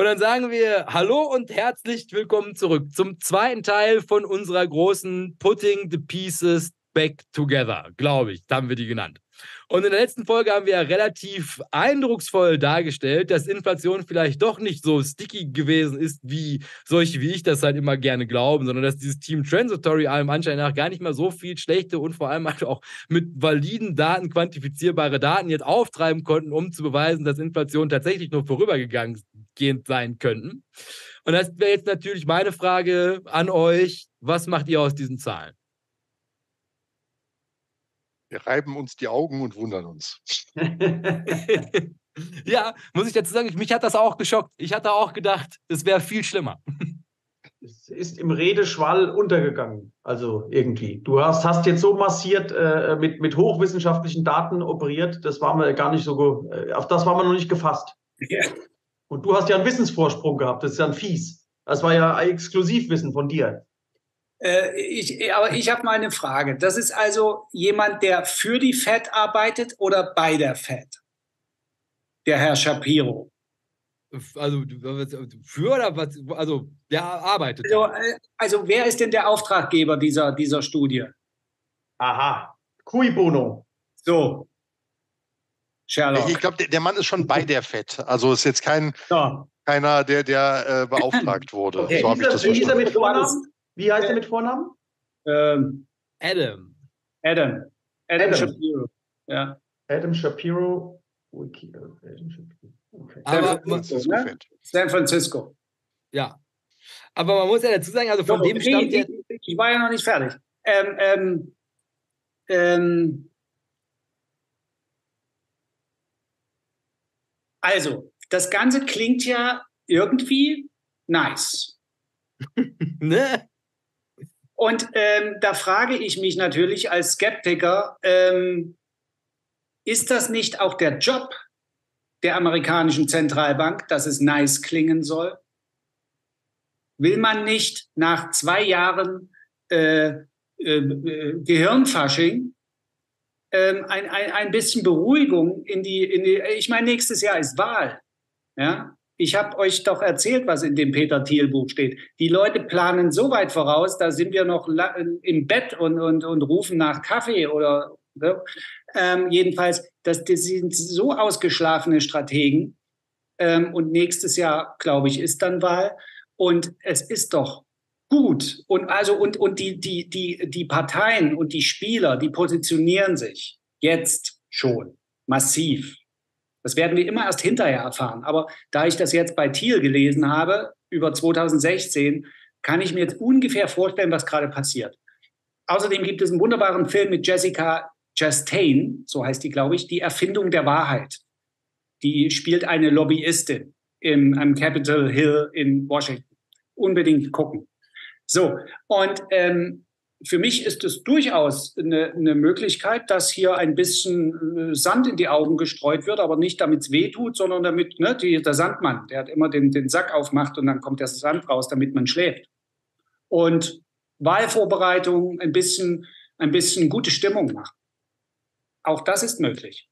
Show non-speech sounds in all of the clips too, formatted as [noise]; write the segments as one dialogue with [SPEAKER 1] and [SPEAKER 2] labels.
[SPEAKER 1] Und dann sagen wir Hallo und herzlich willkommen zurück zum zweiten Teil von unserer großen Putting the Pieces Back Together, glaube ich. Haben wir die genannt. Und in der letzten Folge haben wir ja relativ eindrucksvoll dargestellt, dass Inflation vielleicht doch nicht so sticky gewesen ist, wie solche wie ich das halt immer gerne glauben, sondern dass dieses Team Transitory allem Anschein nach gar nicht mal so viel schlechte und vor allem halt auch mit validen Daten quantifizierbare Daten jetzt auftreiben konnten, um zu beweisen, dass Inflation tatsächlich nur vorübergegangen sein könnten. Und das wäre jetzt natürlich meine Frage an euch. Was macht ihr aus diesen Zahlen?
[SPEAKER 2] Wir reiben uns die Augen und wundern uns. [laughs]
[SPEAKER 1] ja, muss ich dazu sagen, mich hat das auch geschockt. Ich hatte auch gedacht, es wäre viel schlimmer. [laughs]
[SPEAKER 3] Es ist im Redeschwall untergegangen, also irgendwie. Du hast, hast jetzt so massiert äh, mit, mit hochwissenschaftlichen Daten operiert, das war mir gar nicht so, äh, auf das war man noch nicht gefasst. Ja. Und du hast ja einen Wissensvorsprung gehabt, das ist ja ein Fies. Das war ja Exklusivwissen von dir.
[SPEAKER 4] Äh, ich, aber ich habe mal eine Frage. Das ist also jemand, der für die FED arbeitet oder bei der FED? Der Herr Shapiro.
[SPEAKER 1] Also für oder was? Also der arbeitet.
[SPEAKER 4] Also, äh, also wer ist denn der Auftraggeber dieser, dieser Studie?
[SPEAKER 3] Aha. Cui bono.
[SPEAKER 4] So.
[SPEAKER 2] Sherlock. Ich glaube, der Mann ist schon bei der FED. Also ist jetzt kein, ja. keiner, der, der äh, beauftragt wurde.
[SPEAKER 3] Okay. So habe ich das verstanden. Wie heißt er mit Vornamen?
[SPEAKER 4] Ähm, Adam. Adam. Adam. Adam. Shapiro. Ja.
[SPEAKER 3] Adam Shapiro. Wiki,
[SPEAKER 4] Adam Shapiro. Okay. Aber, San, Francisco, ne? San Francisco.
[SPEAKER 1] Ja. Aber man muss ja dazu sagen, also von Doch, dem stammt
[SPEAKER 4] ich, ich, ich war ja noch nicht fertig. Ähm, ähm, ähm, also, das Ganze klingt ja irgendwie nice. [laughs] ne? Und ähm, da frage ich mich natürlich als Skeptiker, ähm, ist das nicht auch der Job der amerikanischen Zentralbank, dass es nice klingen soll? Will man nicht nach zwei Jahren äh, äh, Gehirnfasching ähm, ein, ein, ein bisschen Beruhigung in die, in die, ich meine, nächstes Jahr ist Wahl. Ja? Ich habe euch doch erzählt, was in dem Peter Thiel Buch steht. Die Leute planen so weit voraus, da sind wir noch im Bett und, und, und rufen nach Kaffee oder ne? ähm, jedenfalls, das, das sind so ausgeschlafene Strategen. Ähm, und nächstes Jahr, glaube ich, ist dann Wahl. Und es ist doch gut. Und also, und, und die, die, die, die Parteien und die Spieler, die positionieren sich jetzt schon massiv das werden wir immer erst hinterher erfahren. Aber da ich das jetzt bei Thiel gelesen habe, über 2016, kann ich mir jetzt ungefähr vorstellen, was gerade passiert. Außerdem gibt es einen wunderbaren Film mit Jessica Chastain, so heißt die, glaube ich, Die Erfindung der Wahrheit. Die spielt eine Lobbyistin im, am Capitol Hill in Washington. Unbedingt gucken. So, und ähm, für mich ist es durchaus eine, eine, Möglichkeit, dass hier ein bisschen äh, Sand in die Augen gestreut wird, aber nicht damit es weh tut, sondern damit ne, die, der Sandmann, der hat immer den, den Sack aufmacht und dann kommt der Sand raus, damit man schläft. Und Wahlvorbereitung, ein bisschen, ein bisschen gute Stimmung machen. Auch das ist möglich.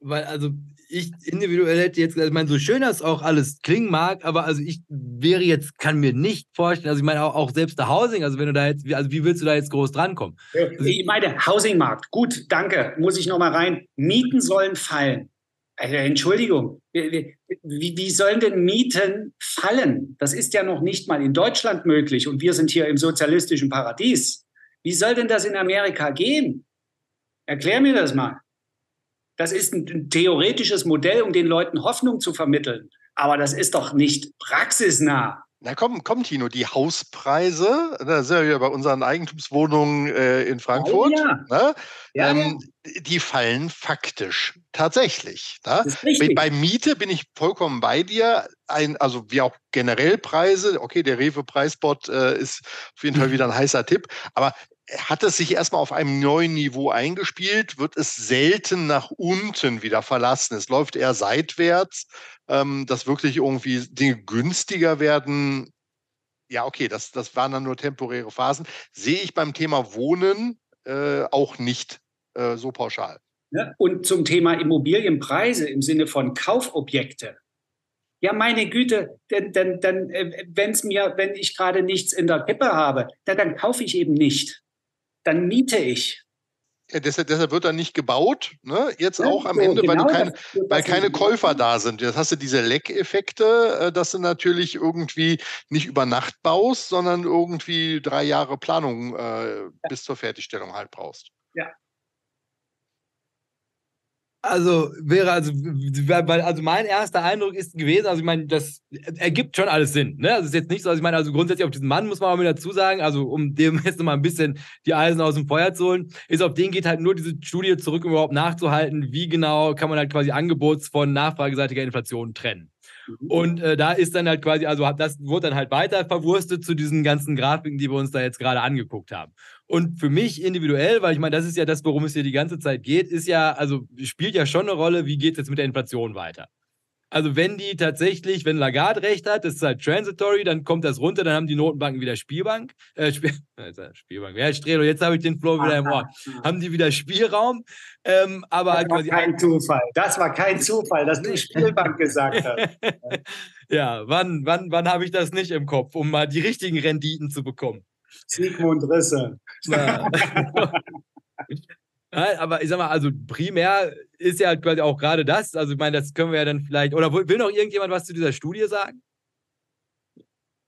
[SPEAKER 5] Weil, also ich individuell hätte jetzt ich meine, so schön das auch alles klingen mag, aber also ich wäre jetzt, kann mir nicht vorstellen, also ich meine auch, auch selbst der Housing, also wenn du da jetzt, also wie willst du da jetzt groß drankommen?
[SPEAKER 4] Also ich meine, Housingmarkt, gut, danke, muss ich nochmal rein. Mieten sollen fallen. Also, Entschuldigung, wie, wie sollen denn Mieten fallen? Das ist ja noch nicht mal in Deutschland möglich und wir sind hier im sozialistischen Paradies. Wie soll denn das in Amerika gehen? Erklär mir das mal. Das ist ein theoretisches Modell, um den Leuten Hoffnung zu vermitteln. Aber das ist doch nicht praxisnah.
[SPEAKER 2] Na komm, komm, Tino, die Hauspreise, da sind wir ja bei unseren Eigentumswohnungen äh, in Frankfurt, oh, ja. Ne? Ja, ähm, ja. die fallen faktisch tatsächlich. Ne? Bei, bei, Miete bin ich vollkommen bei dir. Ein, also wie auch generell Preise, okay, der Rewe-Preisbot äh, ist auf jeden Fall [laughs] wieder ein heißer Tipp, aber hat es sich erstmal auf einem neuen Niveau eingespielt, wird es selten nach unten wieder verlassen. Es läuft eher seitwärts, ähm, dass wirklich irgendwie Dinge günstiger werden. Ja, okay, das, das waren dann nur temporäre Phasen. Sehe ich beim Thema Wohnen äh, auch nicht äh, so pauschal.
[SPEAKER 4] Und zum Thema Immobilienpreise im Sinne von Kaufobjekte. Ja, meine Güte, denn, denn, denn äh, wenn's mir, wenn ich gerade nichts in der Kippe habe, dann, dann kaufe ich eben nicht dann miete ich.
[SPEAKER 2] Ja, deshalb, deshalb, wird dann nicht gebaut, ne? jetzt ja, auch am so, Ende, genau weil, du kein, das, weil keine Käufer da sind. Jetzt hast du diese Leckeffekte, äh, dass du natürlich irgendwie nicht über Nacht baust, sondern irgendwie drei Jahre Planung äh, bis zur Fertigstellung halt brauchst.
[SPEAKER 4] Ja,
[SPEAKER 5] also wäre also, weil, also mein erster Eindruck ist gewesen, also ich meine, das ergibt schon alles Sinn. Ne? Also ist jetzt nicht so, also ich meine, also grundsätzlich auf diesen Mann muss man auch mit dazu sagen, also um dem jetzt nochmal ein bisschen die Eisen aus dem Feuer zu holen, ist auf den geht halt nur diese Studie zurück, um überhaupt nachzuhalten, wie genau kann man halt quasi Angebots- von nachfrageseitiger Inflation trennen. Mhm. Und äh, da ist dann halt quasi, also das wurde dann halt weiter verwurstet zu diesen ganzen Grafiken, die wir uns da jetzt gerade angeguckt haben. Und für mich individuell, weil ich meine, das ist ja das, worum es hier die ganze Zeit geht, ist ja, also spielt ja schon eine Rolle, wie geht es jetzt mit der Inflation weiter. Also wenn die tatsächlich, wenn Lagarde recht hat, das ist halt transitory, dann kommt das runter, dann haben die Notenbanken wieder Spielbank. Äh, Spiel, [laughs] Spielbank. Ja, Strelo, jetzt habe ich den Flow wieder im Ohr. [laughs] Haben die wieder Spielraum. Ähm, aber
[SPEAKER 4] das war kein Zufall. Das war kein Zufall, dass du Spielbank gesagt hast. [laughs]
[SPEAKER 5] ja, wann, wann, wann habe ich das nicht im Kopf, um mal die richtigen Renditen zu bekommen?
[SPEAKER 4] Sigmund Risse. Ja. [laughs]
[SPEAKER 5] aber ich sag mal, also primär ist ja halt quasi auch gerade das. Also ich meine, das können wir ja dann vielleicht. Oder will noch irgendjemand was zu dieser Studie sagen?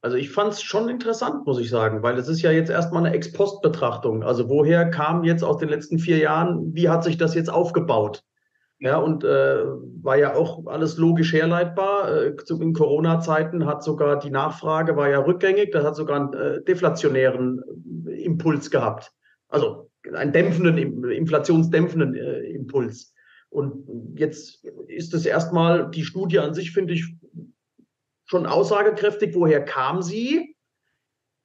[SPEAKER 3] Also ich fand es schon interessant, muss ich sagen, weil es ist ja jetzt erstmal eine Ex-Post-Betrachtung. Also woher kam jetzt aus den letzten vier Jahren, wie hat sich das jetzt aufgebaut? Ja, und äh, war ja auch alles logisch herleitbar. Äh, in Corona-Zeiten hat sogar die Nachfrage war ja rückgängig, das hat sogar einen äh, deflationären Impuls gehabt. Also einen dämpfenden, inflationsdämpfenden äh, Impuls. Und jetzt ist es erstmal, die Studie an sich finde ich schon aussagekräftig. Woher kam sie?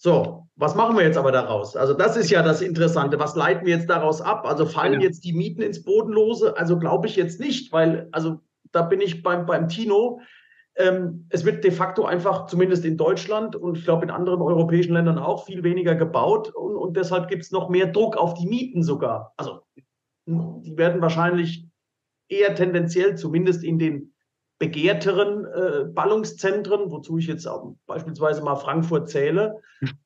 [SPEAKER 3] So, was machen wir jetzt aber daraus? Also das ist ja das Interessante. Was leiten wir jetzt daraus ab? Also fallen ja. jetzt die Mieten ins Bodenlose? Also glaube ich jetzt nicht, weil, also da bin ich beim, beim Tino. Ähm, es wird de facto einfach, zumindest in Deutschland und ich glaube in anderen europäischen Ländern auch, viel weniger gebaut und, und deshalb gibt es noch mehr Druck auf die Mieten sogar. Also die werden wahrscheinlich eher tendenziell, zumindest in den begehrteren äh, Ballungszentren, wozu ich jetzt auch beispielsweise mal Frankfurt zähle,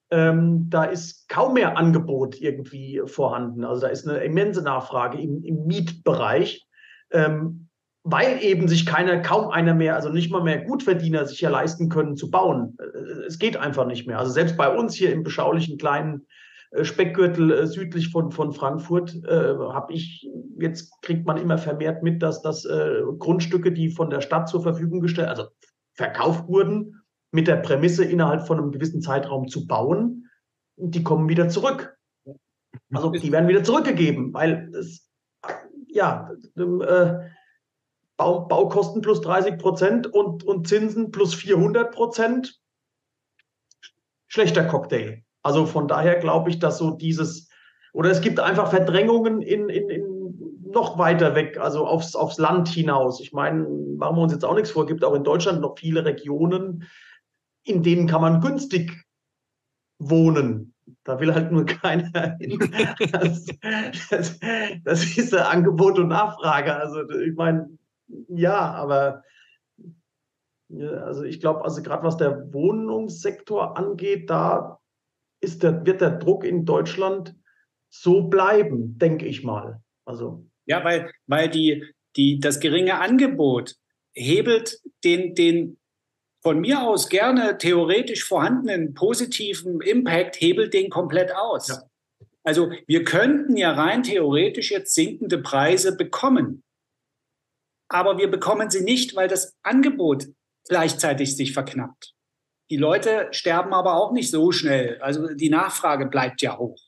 [SPEAKER 3] ähm, da ist kaum mehr Angebot irgendwie vorhanden. Also da ist eine immense Nachfrage im, im Mietbereich. Ähm, weil eben sich keiner, kaum einer mehr, also nicht mal mehr Gutverdiener sich ja leisten können zu bauen. Äh, es geht einfach nicht mehr. Also selbst bei uns hier im beschaulichen kleinen Speckgürtel äh, südlich von, von Frankfurt äh, habe ich, jetzt kriegt man immer vermehrt mit, dass das äh, Grundstücke, die von der Stadt zur Verfügung gestellt, also verkauft wurden, mit der Prämisse innerhalb von einem gewissen Zeitraum zu bauen, die kommen wieder zurück. Also die werden wieder zurückgegeben, weil es, ja, äh, Bau, Baukosten plus 30 Prozent und, und Zinsen plus 400 Prozent. schlechter Cocktail. Also von daher glaube ich, dass so dieses, oder es gibt einfach Verdrängungen in, in, in noch weiter weg, also aufs, aufs Land hinaus. Ich meine, machen wir uns jetzt auch nichts vor, gibt auch in Deutschland noch viele Regionen, in denen kann man günstig wohnen. Da will halt nur [laughs] keiner hin. Das, das, das ist Angebot und Nachfrage. Also ich meine, ja, aber also ich glaube, also gerade was der Wohnungssektor angeht, da ist der, wird der Druck in Deutschland so bleiben, denke ich mal. Also
[SPEAKER 4] ja, weil, weil die, die, das geringe Angebot hebelt den, den von mir aus gerne theoretisch vorhandenen positiven Impact, hebelt den komplett aus. Ja. Also wir könnten ja rein theoretisch jetzt sinkende Preise bekommen. Aber wir bekommen sie nicht, weil das Angebot gleichzeitig sich verknappt. Die Leute sterben aber auch nicht so schnell. Also die Nachfrage bleibt ja hoch.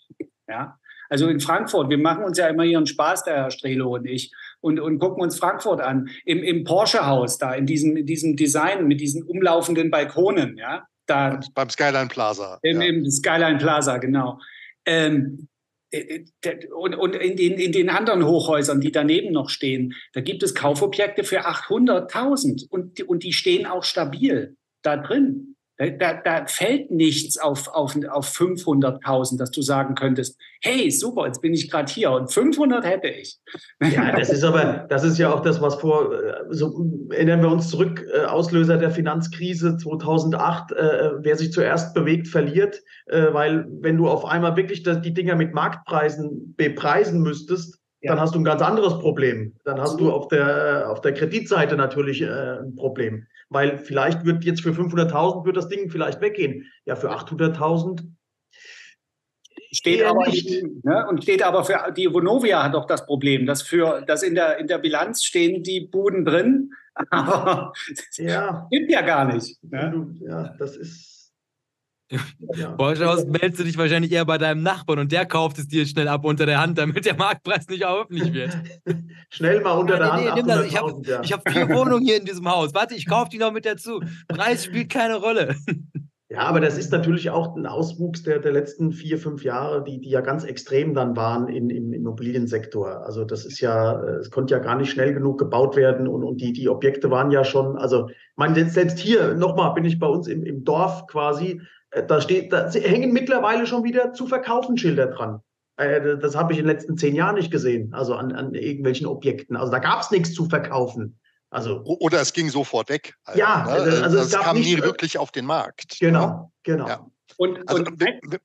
[SPEAKER 4] Ja? Also in Frankfurt, wir machen uns ja immer hier einen Spaß, der Herr Strelo und ich, und, und gucken uns Frankfurt an. Im, im Porsche-Haus da, in diesem, in diesem Design mit diesen umlaufenden Balkonen, ja. Da,
[SPEAKER 2] beim Skyline Plaza.
[SPEAKER 4] Im, ja. im Skyline Plaza, genau. Ähm, äh, äh, und, und in, den, in den anderen Hochhäusern, die daneben noch stehen, da gibt es Kaufobjekte für 800.000 und, und die stehen auch stabil da drin. Da, da fällt nichts auf, auf, auf 500.000, dass du sagen könntest, hey, super, jetzt bin ich gerade hier und 500 hätte ich.
[SPEAKER 3] Ja, das ist aber, das ist ja auch das, was vor, äh, so erinnern wir uns zurück, äh, Auslöser der Finanzkrise 2008, äh, wer sich zuerst bewegt, verliert, äh, weil wenn du auf einmal wirklich das, die Dinger mit Marktpreisen bepreisen müsstest, ja. dann hast du ein ganz anderes Problem. Dann hast du auf der, auf der Kreditseite natürlich äh, ein Problem weil vielleicht wird jetzt für 500.000 wird das Ding vielleicht weggehen. Ja, für 800.000
[SPEAKER 4] steht aber nicht. Ne? und steht aber für die Vonovia hat doch das Problem, dass für das in der in der Bilanz stehen die Buden drin, [laughs] aber ja. gibt ja gar nicht.
[SPEAKER 3] Ne? Ja, das ist
[SPEAKER 5] ja. Borschhaus meldest du dich wahrscheinlich eher bei deinem Nachbarn und der kauft es dir schnell ab unter der Hand, damit der Marktpreis nicht öffentlich wird. [laughs]
[SPEAKER 3] schnell mal unter ja, der nee, Hand.
[SPEAKER 5] Nee, ich habe ja. hab vier [laughs] Wohnungen hier in diesem Haus. Warte, ich kaufe die noch mit dazu. Preis spielt keine Rolle. [laughs]
[SPEAKER 3] Ja, aber das ist natürlich auch ein Auswuchs der, der letzten vier, fünf Jahre, die, die ja ganz extrem dann waren in, im Immobiliensektor. Also das ist ja, es konnte ja gar nicht schnell genug gebaut werden und, und die, die Objekte waren ja schon, also man selbst hier, nochmal bin ich bei uns im, im Dorf quasi, äh, da steht, da hängen mittlerweile schon wieder zu verkaufen Schilder dran. Äh, das habe ich in den letzten zehn Jahren nicht gesehen, also an, an irgendwelchen Objekten. Also da gab es nichts zu verkaufen. Also,
[SPEAKER 2] Oder es ging sofort weg.
[SPEAKER 3] Also, ja, ne? also,
[SPEAKER 2] also es, es kam nicht, nie wirklich auf den Markt.
[SPEAKER 3] Genau, ne? genau. Ja.
[SPEAKER 4] Und, also, und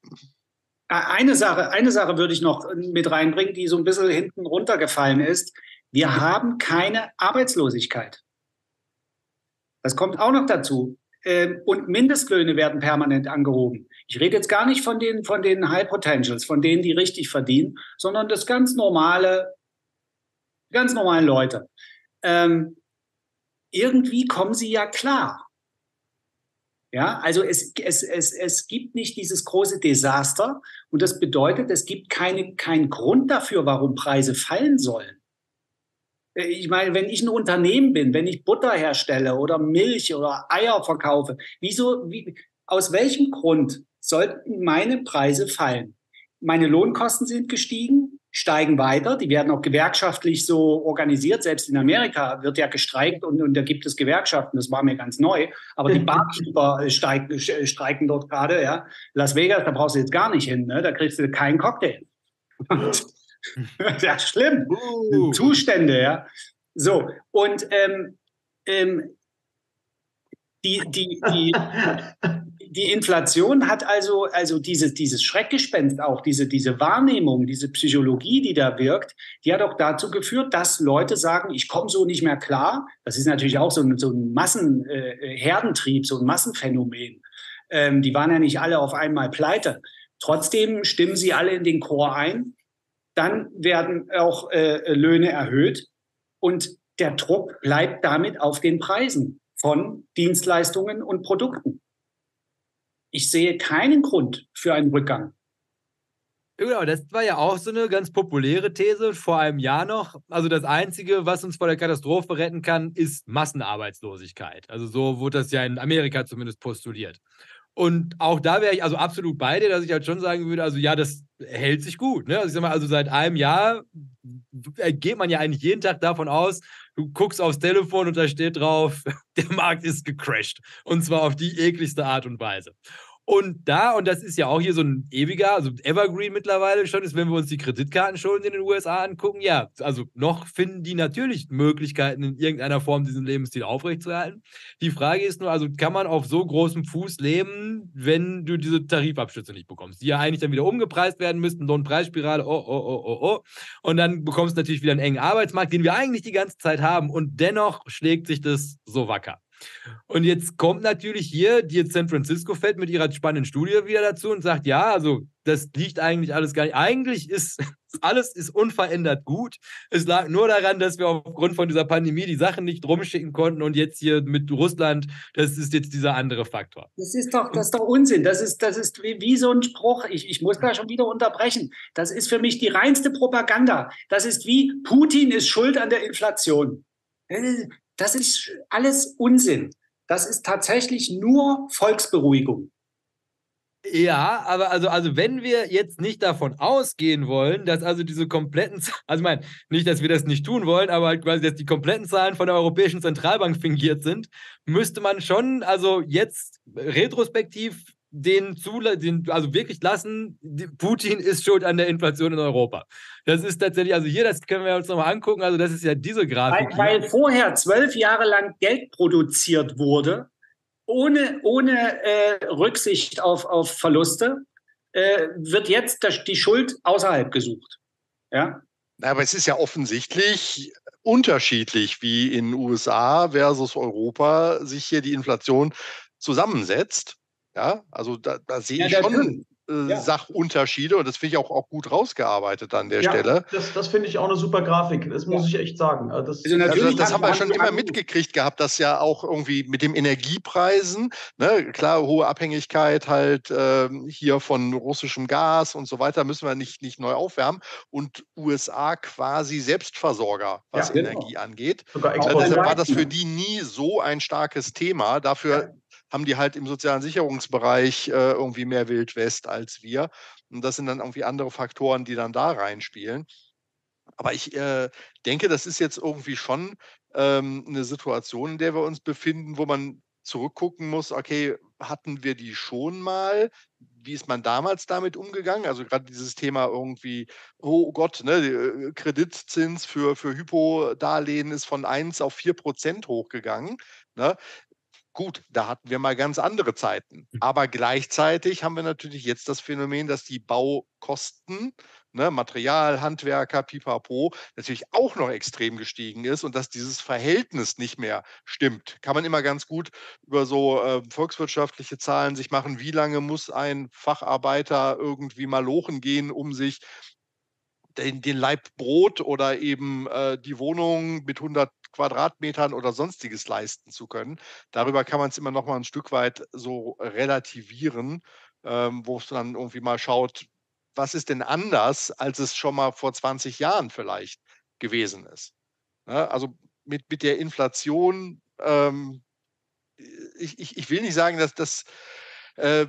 [SPEAKER 4] eine Sache, eine Sache würde ich noch mit reinbringen, die so ein bisschen hinten runtergefallen ist. Wir haben keine Arbeitslosigkeit. Das kommt auch noch dazu. Ähm, und Mindestlöhne werden permanent angehoben. Ich rede jetzt gar nicht von den, von den High Potentials, von denen, die richtig verdienen, sondern das ganz normale, ganz normalen Leute. Ähm, irgendwie kommen sie ja klar. Ja, also es, es, es, es gibt nicht dieses große Desaster und das bedeutet, es gibt keine, keinen Grund dafür, warum Preise fallen sollen. Äh, ich meine, wenn ich ein Unternehmen bin, wenn ich Butter herstelle oder Milch oder Eier verkaufe, wieso, wie, aus welchem Grund sollten meine Preise fallen? Meine Lohnkosten sind gestiegen, steigen weiter, die werden auch gewerkschaftlich so organisiert. Selbst in Amerika wird ja gestreikt und, und da gibt es Gewerkschaften, das war mir ganz neu. Aber die [laughs] Barkeeper steigen, streiken dort gerade. Ja. Las Vegas, da brauchst du jetzt gar nicht hin, ne? da kriegst du keinen Cocktail. [laughs] [laughs] ja, schlimm. Uh. Zustände, ja. So, und ähm, ähm, die, die, die, [laughs] die Inflation hat also, also diese, dieses Schreckgespenst auch, diese, diese Wahrnehmung, diese Psychologie, die da wirkt, die hat auch dazu geführt, dass Leute sagen, ich komme so nicht mehr klar. Das ist natürlich auch so ein, so ein Massenherdentrieb, äh, so ein Massenphänomen. Ähm, die waren ja nicht alle auf einmal pleite. Trotzdem stimmen sie alle in den Chor ein dann werden auch äh, Löhne erhöht und der Druck bleibt damit auf den Preisen von Dienstleistungen und Produkten. Ich sehe keinen Grund für einen Rückgang.
[SPEAKER 5] Genau, das war ja auch so eine ganz populäre These vor einem Jahr noch. Also das Einzige, was uns vor der Katastrophe retten kann, ist Massenarbeitslosigkeit. Also so wurde das ja in Amerika zumindest postuliert. Und auch da wäre ich also absolut bei dir, dass ich halt schon sagen würde, also ja, das hält sich gut. Ne? Also ich sag mal, also seit einem Jahr geht man ja eigentlich jeden Tag davon aus, du guckst aufs Telefon und da steht drauf, [laughs] der Markt ist gecrashed. Und zwar auf die ekligste Art und Weise. Und da, und das ist ja auch hier so ein ewiger, also Evergreen mittlerweile schon, ist, wenn wir uns die Kreditkartenschulden in den USA angucken, ja, also noch finden die natürlich Möglichkeiten, in irgendeiner Form diesen Lebensstil aufrechtzuerhalten. Die Frage ist nur, also kann man auf so großem Fuß leben, wenn du diese Tarifabschütze nicht bekommst, die ja eigentlich dann wieder umgepreist werden müssten, Lohnpreisspirale, oh, oh, oh, oh, oh. Und dann bekommst du natürlich wieder einen engen Arbeitsmarkt, den wir eigentlich die ganze Zeit haben. Und dennoch schlägt sich das so wacker. Und jetzt kommt natürlich hier die San Francisco Fed mit ihrer spannenden Studie wieder dazu und sagt, ja, also das liegt eigentlich alles gar nicht. Eigentlich ist [laughs] alles ist unverändert gut. Es lag nur daran, dass wir aufgrund von dieser Pandemie die Sachen nicht rumschicken konnten und jetzt hier mit Russland, das ist jetzt dieser andere Faktor.
[SPEAKER 4] Das ist doch, das ist doch Unsinn. Das ist, das ist wie, wie so ein Spruch. Ich, ich muss da schon wieder unterbrechen. Das ist für mich die reinste Propaganda. Das ist wie Putin ist schuld an der Inflation. Das ist alles Unsinn. Das ist tatsächlich nur Volksberuhigung.
[SPEAKER 5] Ja, aber also, also wenn wir jetzt nicht davon ausgehen wollen, dass also diese kompletten, also ich meine, nicht, dass wir das nicht tun wollen, aber halt quasi, dass die kompletten Zahlen von der Europäischen Zentralbank fingiert sind, müsste man schon, also jetzt retrospektiv den, den also wirklich lassen, Putin ist schuld an der Inflation in Europa. Das ist tatsächlich, also hier, das können wir uns nochmal angucken, also das ist ja diese Grafik.
[SPEAKER 4] Weil, weil vorher zwölf Jahre lang Geld produziert wurde, ohne, ohne äh, Rücksicht auf, auf Verluste, äh, wird jetzt das, die Schuld außerhalb gesucht. Ja?
[SPEAKER 2] Aber es ist ja offensichtlich unterschiedlich, wie in USA versus Europa sich hier die Inflation zusammensetzt. Ja, also da, da sehe ja, ich schon äh, ja. Sachunterschiede und das finde ich auch, auch gut rausgearbeitet an der ja, Stelle.
[SPEAKER 3] Das, das finde ich auch eine super Grafik, das muss ich echt sagen.
[SPEAKER 2] Also das, also natürlich also das, das haben wir schon immer mitgekriegt gehabt, dass ja auch irgendwie mit den Energiepreisen, ne, klar, hohe Abhängigkeit halt äh, hier von russischem Gas und so weiter, müssen wir nicht, nicht neu aufwärmen und USA quasi Selbstversorger, was ja, genau. Energie angeht. Sogar deshalb war das für die nie so ein starkes Thema. Dafür haben die halt im sozialen Sicherungsbereich äh, irgendwie mehr Wildwest als wir. Und das sind dann irgendwie andere Faktoren, die dann da reinspielen. Aber ich äh, denke, das ist jetzt irgendwie schon ähm, eine Situation, in der wir uns befinden, wo man zurückgucken muss, okay, hatten wir die schon mal? Wie ist man damals damit umgegangen? Also gerade dieses Thema irgendwie, oh Gott, ne, äh, Kreditzins für, für Hypo-Darlehen ist von 1 auf 4 Prozent hochgegangen. Ne? Gut, da hatten wir mal ganz andere Zeiten. Hm. Aber gleichzeitig haben wir natürlich jetzt das Phänomen, dass die Baukosten, ne, Material, Handwerker, Pipapo, natürlich auch noch extrem gestiegen ist und dass dieses Verhältnis nicht mehr stimmt. Kann man immer ganz gut über so äh, volkswirtschaftliche Zahlen sich machen. Wie lange muss ein Facharbeiter irgendwie mal lochen gehen, um sich den, den Leib Brot oder eben äh, die Wohnung mit 100 Quadratmetern oder sonstiges leisten zu können. Darüber kann man es immer noch mal ein Stück weit so relativieren, ähm, wo es dann irgendwie mal schaut, was ist denn anders, als es schon mal vor 20 Jahren vielleicht gewesen ist. Ja, ne? also mit, mit der Inflation, ähm, ich, ich, ich will nicht sagen, dass das äh,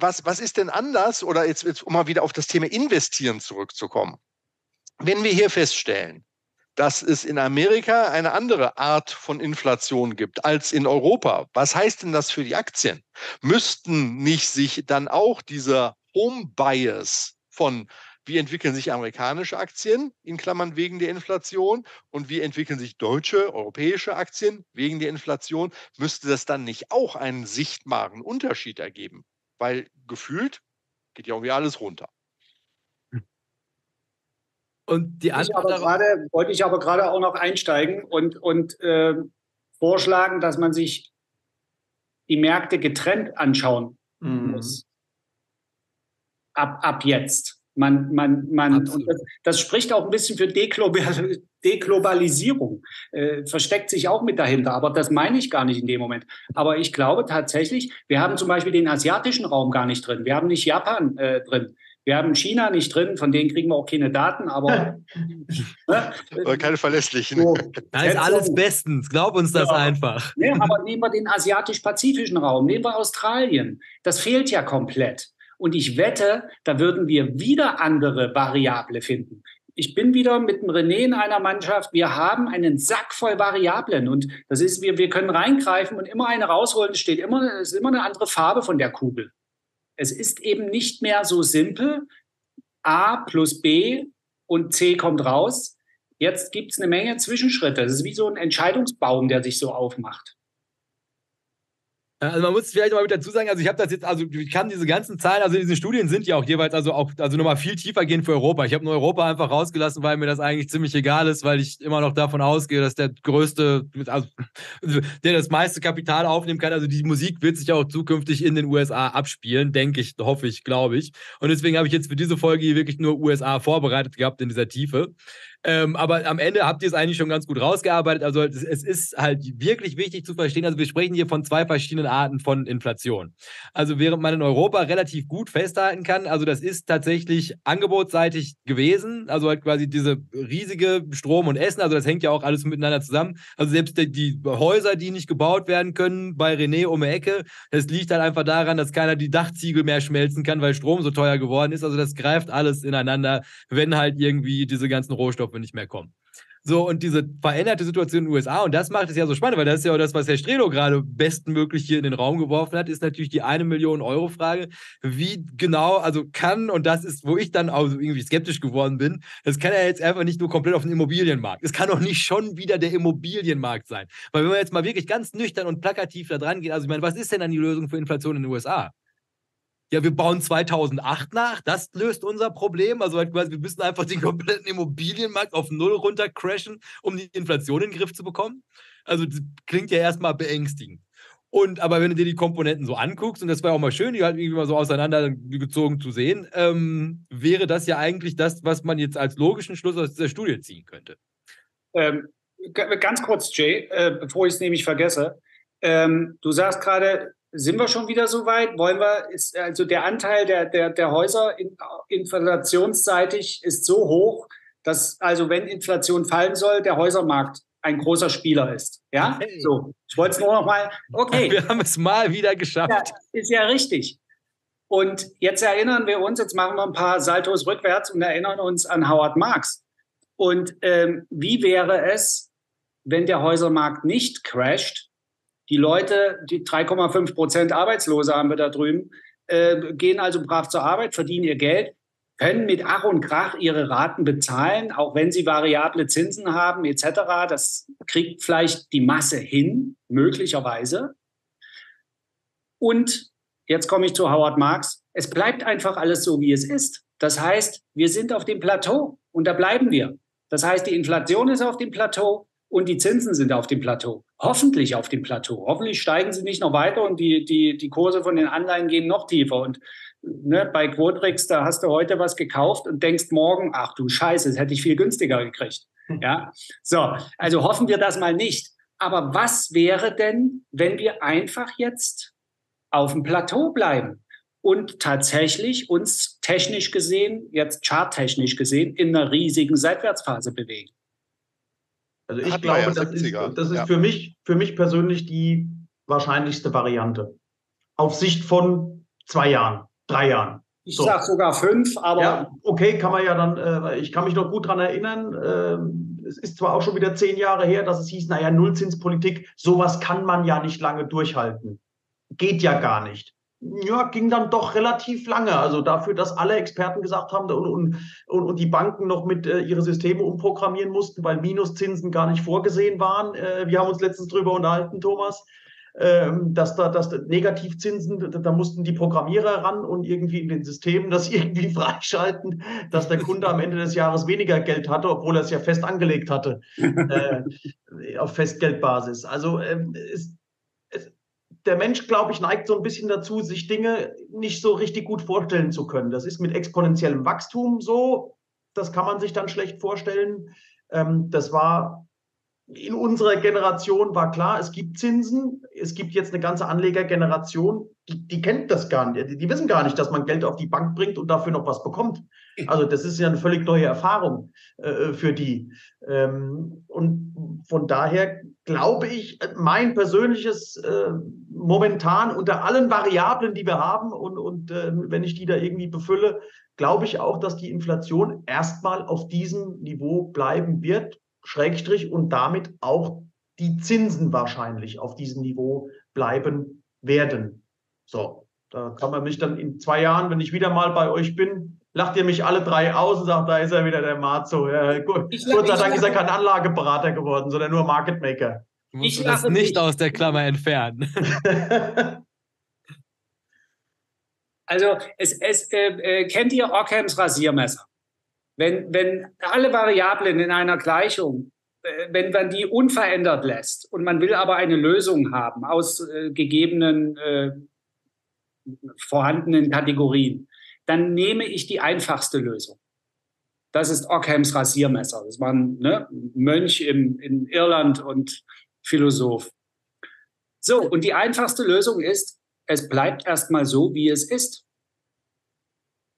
[SPEAKER 2] was, was ist denn anders? Oder jetzt, jetzt, um mal wieder auf das Thema Investieren zurückzukommen. Wenn wir hier feststellen, dass es in Amerika eine andere Art von Inflation gibt als in Europa. Was heißt denn das für die Aktien? Müssten nicht sich dann auch dieser Home Bias von wie entwickeln sich amerikanische Aktien in Klammern wegen der Inflation und wie entwickeln sich deutsche, europäische Aktien wegen der Inflation, müsste das dann nicht auch einen sichtbaren Unterschied ergeben? Weil gefühlt geht ja irgendwie alles runter.
[SPEAKER 4] Und die Antwort grade, wollte ich aber gerade auch noch einsteigen und, und äh, vorschlagen, dass man sich die Märkte getrennt anschauen mhm. muss. Ab, ab jetzt. Man, man, man, das, das, spricht auch ein bisschen für Deglobal, Deglobalisierung, äh, versteckt sich auch mit dahinter, aber das meine ich gar nicht in dem Moment. Aber ich glaube tatsächlich, wir haben zum Beispiel den asiatischen Raum gar nicht drin, wir haben nicht Japan äh, drin, Wir haben China nicht drin, von denen kriegen wir auch keine Daten, aber. [laughs]
[SPEAKER 2] ne? keine verlässlichen.
[SPEAKER 5] So, da ist alles bestens, glaub uns das ja. einfach.
[SPEAKER 4] Ne, aber nehmen wir den asiatisch-pazifischen Raum, nehmen wir Australien. Das fehlt ja komplett. Und ich wette, da würden wir wieder andere Variable finden. Ich bin wieder mit dem René in einer Mannschaft. Wir haben einen Sack voll Variablen und das ist, wir, wir können reingreifen und immer eine rausholen. Es steht immer, es ist immer eine andere Farbe von der Kugel. Es ist eben nicht mehr so simpel. A plus B und C kommt raus. Jetzt gibt es eine Menge Zwischenschritte. Es ist wie so ein Entscheidungsbaum, der sich so aufmacht.
[SPEAKER 5] Also man muss vielleicht mal mit dazu sagen, also ich habe das jetzt, also ich kann diese ganzen Zahlen, also diese Studien sind ja auch jeweils also auch, also nochmal viel tiefer gehen für Europa. Ich habe nur Europa einfach rausgelassen, weil mir das eigentlich ziemlich egal ist, weil ich immer noch davon ausgehe, dass der größte, also der das meiste Kapital aufnehmen kann. Also die Musik wird sich auch zukünftig in den USA abspielen, denke ich, hoffe ich, glaube ich. Und deswegen habe ich jetzt für diese Folge hier wirklich nur USA vorbereitet gehabt in dieser Tiefe. Ähm, aber am Ende habt ihr es eigentlich schon ganz gut rausgearbeitet. Also es, es, ist halt wirklich wichtig zu verstehen. Also wir sprechen hier von zwei verschiedenen Arten von Inflation. Also während man in Europa relativ gut festhalten kann, also das ist tatsächlich angebotsseitig gewesen. Also halt quasi diese riesige Strom und Essen. Also das hängt ja auch alles miteinander zusammen. Also selbst die, Häuser, die nicht gebaut werden können bei René um die Ecke, das liegt halt einfach daran, dass keiner die Dachziegel mehr schmelzen kann, weil Strom so teuer geworden ist. Also das greift alles ineinander, wenn halt irgendwie diese ganzen Rohstoffe Rohstoffe nicht mehr kommen. So, und diese veränderte Situation in den USA, und das macht es ja so spannend, weil das ist ja auch das, was Herr Strelo gerade bestmöglich hier in den Raum geworfen hat, ist natürlich die eine Million Euro Frage. Wie genau, also kann, und das ist, wo ich dann auch irgendwie skeptisch geworden bin, das kann ja jetzt einfach nicht nur komplett auf den Immobilienmarkt. Es kann doch nicht schon wieder der Immobilienmarkt sein. Weil wenn wir jetzt mal wirklich ganz nüchtern und plakativ da dran gehen, also ich meine, was ist denn dann die Lösung für Inflation in den USA? Ja, wir bauen 2008 nach, das löst unser Problem. Also halt quasi, wir müssen einfach den kompletten Immobilienmarkt auf Null runter crashen, um die Inflation in den Griff zu bekommen. Also das klingt ja erstmal beängstigend. Und aber wenn du dir die Komponenten so anguckst, und das war auch mal schön, die halt irgendwie mal so auseinandergezogen zu sehen, ähm, wäre das ja eigentlich das, was man jetzt als logischen Schluss aus dieser Studie ziehen könnte.
[SPEAKER 4] Ähm, ganz kurz, Jay, äh, bevor ich es nämlich vergesse. Ähm, du sagst gerade, sind wir schon wieder so weit? Wollen wir, ist also der Anteil der, der, der Häuser in, inflationsseitig ist so hoch, dass also wenn Inflation fallen soll, der Häusermarkt ein großer Spieler ist. Ja, okay. so. Ich wollte es nur noch mal. Okay.
[SPEAKER 5] Wir haben es mal wieder geschafft.
[SPEAKER 4] Ja, ist ja richtig. Und jetzt erinnern wir uns, jetzt machen wir ein paar Saltos rückwärts und erinnern uns an Howard Marks. Und ähm, wie wäre es, wenn der Häusermarkt nicht crasht, die Leute, die 3,5 Prozent Arbeitslose haben wir da drüben, äh, gehen also brav zur Arbeit, verdienen ihr Geld, können mit Ach und Krach ihre Raten bezahlen, auch wenn sie variable Zinsen haben etc. Das kriegt vielleicht die Masse hin, möglicherweise. Und jetzt komme ich zu Howard Marks. Es bleibt einfach alles so, wie es ist. Das heißt, wir sind auf dem Plateau und da bleiben wir. Das heißt, die Inflation ist auf dem Plateau und die Zinsen sind auf dem Plateau. Hoffentlich auf dem Plateau. Hoffentlich steigen sie nicht noch weiter und die, die, die Kurse von den Anleihen gehen noch tiefer. Und ne, bei Quotrix, da hast du heute was gekauft und denkst morgen, ach du Scheiße, das hätte ich viel günstiger gekriegt. Hm. Ja, so, also hoffen wir das mal nicht. Aber was wäre denn, wenn wir einfach jetzt auf dem Plateau bleiben und tatsächlich uns technisch gesehen, jetzt charttechnisch gesehen, in einer riesigen Seitwärtsphase bewegen?
[SPEAKER 3] Also ich glaube, ja das, ist, das ist ja. für, mich, für mich persönlich die wahrscheinlichste Variante. Auf Sicht von zwei Jahren, drei Jahren.
[SPEAKER 4] Ich so. sage sogar fünf, aber. Ja,
[SPEAKER 3] okay, kann man ja dann, äh, ich kann mich noch gut daran erinnern, äh, es ist zwar auch schon wieder zehn Jahre her, dass es hieß, naja, Nullzinspolitik, sowas kann man ja nicht lange durchhalten. Geht ja gar nicht ja, ging dann doch relativ lange. Also dafür, dass alle Experten gesagt haben und, und, und die Banken noch mit äh, ihre Systeme umprogrammieren mussten, weil Minuszinsen gar nicht vorgesehen waren. Äh, wir haben uns letztens drüber unterhalten, Thomas, äh, dass da dass Negativzinsen, da, da, mussten die Programmierer ran und irgendwie in den Systemen das [laughs] irgendwie freischalten, dass der Kunde am Ende des Jahres weniger Geld hatte, obwohl er es ja fest angelegt hatte [laughs] äh, auf Festgeldbasis. Also ähm, es, der Mensch, glaube ich, neigt so ein bisschen dazu, sich Dinge nicht so richtig gut vorstellen zu können. Das ist mit exponentiellem Wachstum so. Das kann man sich dann schlecht vorstellen. Ähm, das war in unserer Generation war klar, es gibt Zinsen, es gibt jetzt eine ganze Anlegergeneration, die, die kennt das gar nicht. Die, die, wissen gar nicht, dass man Geld auf die Bank bringt und dafür noch was bekommt. Also das ist ja eine völlig neue Erfahrung äh, für die. Ähm, und von daher glaube ich, mein persönliches äh, momentan unter allen Variablen, die wir haben und, und äh, wenn ich die da irgendwie befülle, glaube ich auch, dass die Inflation erstmal auf diesem Niveau bleiben wird, Schrägstrich und damit auch die Zinsen wahrscheinlich auf diesem Niveau bleiben werden. So, da kann man mich dann in zwei Jahren, wenn ich wieder mal bei euch bin, lacht ihr mich alle drei aus und sagt, da ist er wieder der Marzo. Ja, gut. Gott sei Dank ist er kein Anlageberater geworden, sondern nur Market Maker.
[SPEAKER 5] Ich das nicht mich. aus der Klammer entfernen. [laughs]
[SPEAKER 4] also es, es äh, äh, kennt ihr Ockhams Rasiermesser? Wenn, wenn alle Variablen in einer Gleichung, äh, wenn man die unverändert lässt und man will aber eine Lösung haben aus äh, gegebenen äh, vorhandenen Kategorien, dann nehme ich die einfachste Lösung. Das ist Ockhams Rasiermesser. Das war ein ne, Mönch im, in Irland und Philosoph. So, und die einfachste Lösung ist, es bleibt erstmal so, wie es ist.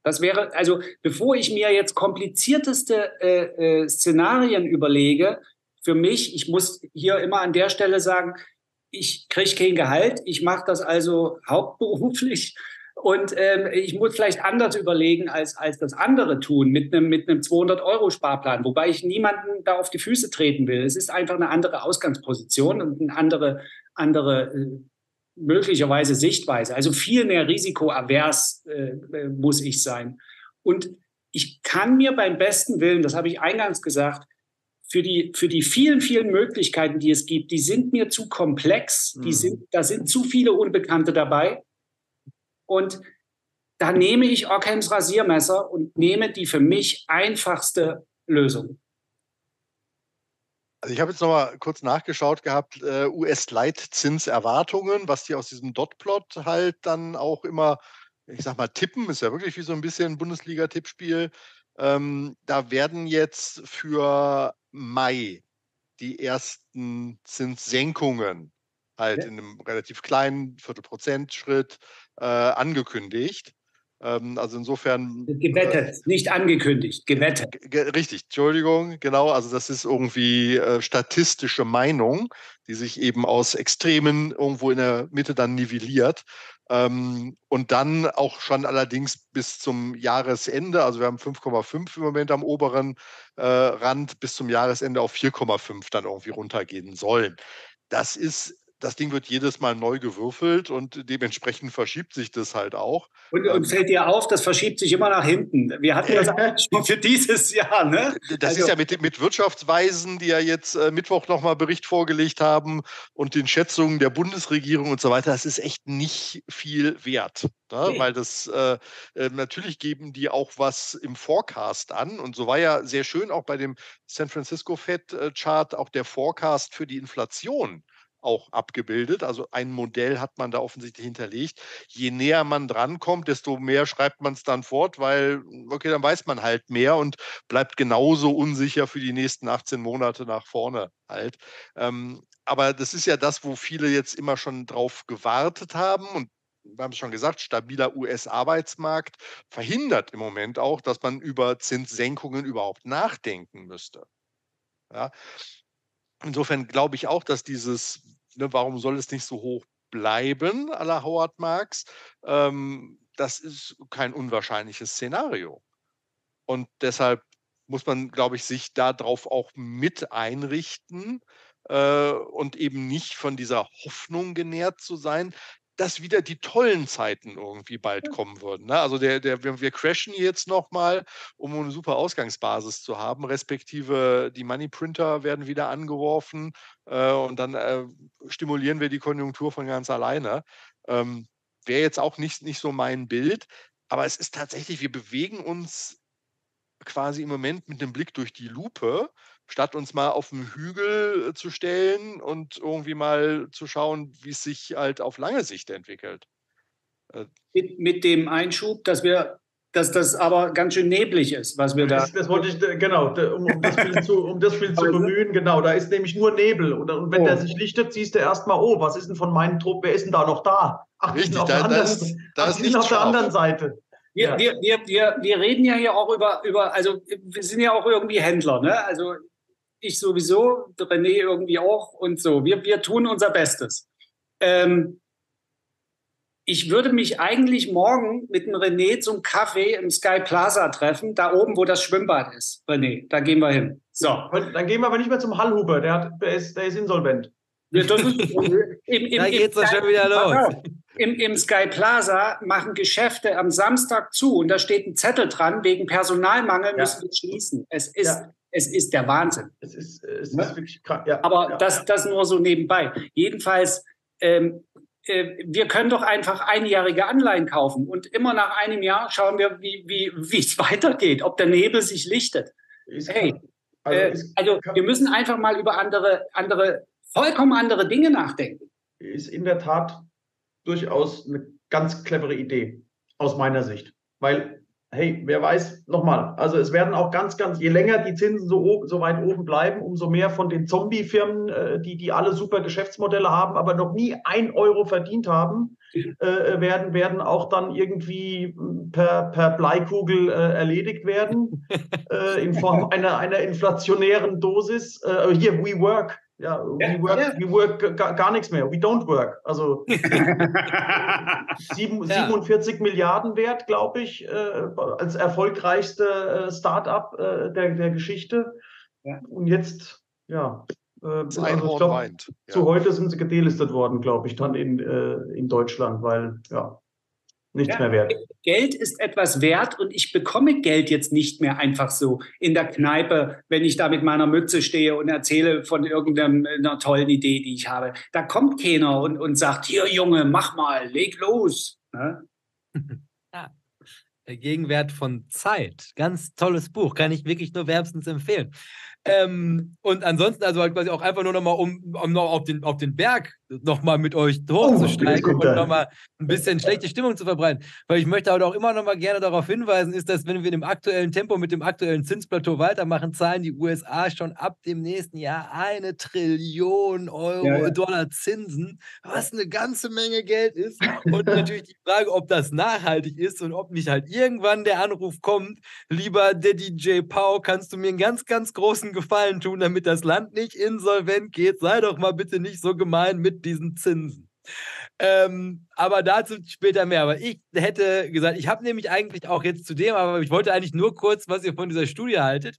[SPEAKER 4] Das wäre, also bevor ich mir jetzt komplizierteste äh, äh, Szenarien überlege, für mich, ich muss hier immer an der Stelle sagen, ich kriege kein Gehalt, ich mache das also hauptberuflich und ähm, ich muss vielleicht anders überlegen, als, als das andere tun mit einem, mit einem 200-Euro-Sparplan, wobei ich niemanden da auf die Füße treten will. Es ist einfach eine andere Ausgangsposition und eine andere, andere äh, möglicherweise Sichtweise. Also viel mehr risikoavers äh, äh, muss ich sein. Und ich kann mir beim besten Willen, das habe ich eingangs gesagt, für die, für die vielen, vielen Möglichkeiten, die es gibt, die sind mir zu komplex, die mhm. sind, da sind zu viele Unbekannte dabei. Und da nehme ich Ockhams Rasiermesser und nehme die für mich einfachste Lösung.
[SPEAKER 2] Also ich habe jetzt noch mal kurz nachgeschaut gehabt, äh, US-Leitzinserwartungen, was die aus diesem Dotplot halt dann auch immer, ich sag mal, tippen, ist ja wirklich wie so ein bisschen Bundesliga-Tippspiel. Ähm, da werden jetzt für Mai die ersten Zinssenkungen halt ja. in einem relativ kleinen Viertelprozent-Schritt äh, angekündigt. Ähm, also insofern.
[SPEAKER 4] Gewettet, äh, nicht angekündigt, gewettet.
[SPEAKER 2] Richtig, Entschuldigung, genau. Also das ist irgendwie äh, statistische Meinung, die sich eben aus Extremen irgendwo in der Mitte dann nivelliert. Ähm, und dann auch schon allerdings bis zum Jahresende, also wir haben 5,5 im Moment am oberen äh, Rand, bis zum Jahresende auf 4,5 dann irgendwie runtergehen sollen. Das ist das Ding wird jedes Mal neu gewürfelt und dementsprechend verschiebt sich das halt auch.
[SPEAKER 4] Und, und ähm, fällt dir auf, das verschiebt sich immer nach hinten. Wir hatten das [laughs] schon für dieses Jahr, ne?
[SPEAKER 2] Das also, ist ja mit, mit Wirtschaftsweisen, die ja jetzt äh, Mittwoch nochmal Bericht vorgelegt haben und den Schätzungen der Bundesregierung und so weiter. Das ist echt nicht viel wert. Ne? Okay. Weil das äh, äh, natürlich geben die auch was im Forecast an. Und so war ja sehr schön auch bei dem San Francisco Fed äh, Chart auch der Forecast für die Inflation auch abgebildet. Also ein Modell hat man da offensichtlich hinterlegt. Je näher man drankommt, desto mehr schreibt man es dann fort, weil, okay, dann weiß man halt mehr und bleibt genauso unsicher für die nächsten 18 Monate nach vorne halt. Ähm, aber das ist ja das, wo viele jetzt immer schon drauf gewartet haben und wir haben es schon gesagt, stabiler US-Arbeitsmarkt verhindert im Moment auch, dass man über Zinssenkungen überhaupt nachdenken müsste. Ja. Insofern glaube ich auch, dass dieses ne, warum soll es nicht so hoch bleiben, à la Howard Marks, ähm, das ist kein unwahrscheinliches Szenario. Und deshalb muss man, glaube ich, sich darauf auch mit einrichten äh, und eben nicht von dieser Hoffnung genährt zu sein, dass wieder die tollen Zeiten irgendwie bald kommen würden. Ne? Also der, der, wir, wir crashen jetzt nochmal, um eine super Ausgangsbasis zu haben, respektive die Money Printer werden wieder angeworfen äh, und dann äh, stimulieren wir die Konjunktur von ganz alleine. Ähm, Wäre jetzt auch nicht, nicht so mein Bild, aber es ist tatsächlich, wir bewegen uns quasi im Moment mit dem Blick durch die Lupe statt uns mal auf den Hügel äh, zu stellen und irgendwie mal zu schauen, wie es sich halt auf lange Sicht entwickelt.
[SPEAKER 4] Äh, mit, mit dem Einschub, dass wir dass das aber ganz schön neblig ist, was wir da.
[SPEAKER 3] Das, das wollte ich, genau, um, um das Bild zu, um das Bild zu also bemühen, genau. Da ist nämlich nur Nebel. Und, und wenn oh. der sich lichtet, siehst du erstmal, oh, was ist denn von meinem Trupp, wer ist denn da noch da? Ach, die sind auf, da, der, anderen, das, ach, die sind auf der anderen Seite.
[SPEAKER 4] Wir, ja. wir, wir, wir, wir reden ja hier auch über, über, also wir sind ja auch irgendwie Händler, ne? Also ich sowieso, René irgendwie auch und so. Wir, wir tun unser Bestes. Ähm, ich würde mich eigentlich morgen mit dem René zum Kaffee im Sky Plaza treffen, da oben, wo das Schwimmbad ist. René, da gehen wir hin. So.
[SPEAKER 3] Dann gehen wir aber nicht mehr zum Hallhuber, der, hat, der, ist, der ist insolvent. Ja, das ist, [laughs]
[SPEAKER 4] im, im, da geht's doch schon wieder los. Im, Im Sky Plaza machen Geschäfte am Samstag zu und da steht ein Zettel dran, wegen Personalmangel ja. müssen wir schließen. Es ist, ja. es ist der Wahnsinn. Es ist, es ist wirklich krank. Ja. Aber das, das nur so nebenbei. Jedenfalls, ähm, äh, wir können doch einfach einjährige Anleihen kaufen und immer nach einem Jahr schauen wir, wie, wie, wie es [laughs] weitergeht, ob der Nebel sich lichtet. Hey, also, äh, also wir müssen einfach mal über andere, andere, vollkommen andere Dinge nachdenken.
[SPEAKER 3] Ist in der Tat durchaus eine ganz clevere Idee aus meiner Sicht, weil hey, wer weiß, nochmal, also es werden auch ganz, ganz, je länger die Zinsen so, so weit oben bleiben, umso mehr von den Zombie-Firmen, äh, die, die alle super Geschäftsmodelle haben, aber noch nie ein Euro verdient haben, äh, werden, werden auch dann irgendwie per, per Bleikugel äh, erledigt werden, [laughs] äh, in Form einer, einer inflationären Dosis. Äh, hier, WeWork, ja, we work, ja. we work gar, gar, nichts mehr. We don't work. Also [laughs] sieben, ja. 47 Milliarden wert, glaube ich, äh, als erfolgreichste äh, Start-up äh, der, der Geschichte. Ja. Und jetzt, ja. Äh, also ich glaub, Zu heute sind sie gedelistet worden, glaube ich, dann in, äh, in Deutschland, weil, ja nichts ja, mehr wert.
[SPEAKER 4] Geld ist etwas wert und ich bekomme Geld jetzt nicht mehr einfach so in der Kneipe, wenn ich da mit meiner Mütze stehe und erzähle von irgendeiner tollen Idee, die ich habe. Da kommt keiner und, und sagt, hier Junge, mach mal, leg los. Ne? [laughs]
[SPEAKER 5] Ja. Der Gegenwert von Zeit. Ganz tolles Buch, kann ich wirklich nur wärmstens empfehlen. Ähm, und ansonsten, also halt quasi auch einfach nur nochmal, um, um noch auf den, auf den Berg nochmal mit euch hochzusteigen oh, und nochmal ein bisschen schlechte Stimmung zu verbreiten. Weil ich möchte aber auch immer nochmal gerne darauf hinweisen, ist, dass wenn wir im aktuellen Tempo mit dem aktuellen Zinsplateau weitermachen, zahlen die USA schon ab dem nächsten Jahr eine Trillion Euro, ja, ja. Dollar Zinsen, was eine ganze Menge Geld ist. Und natürlich die Frage, ob das nachhaltig ist und ob nicht halt irgendwann der Anruf kommt, lieber der DJ Pau, kannst du mir einen ganz, ganz großen Gefallen tun, damit das Land nicht insolvent geht. Sei doch mal bitte nicht so gemein mit diesen Zinsen. Ähm, aber dazu später mehr. Aber ich hätte gesagt, ich habe nämlich eigentlich auch jetzt zu dem, aber ich wollte eigentlich nur kurz, was ihr von dieser Studie haltet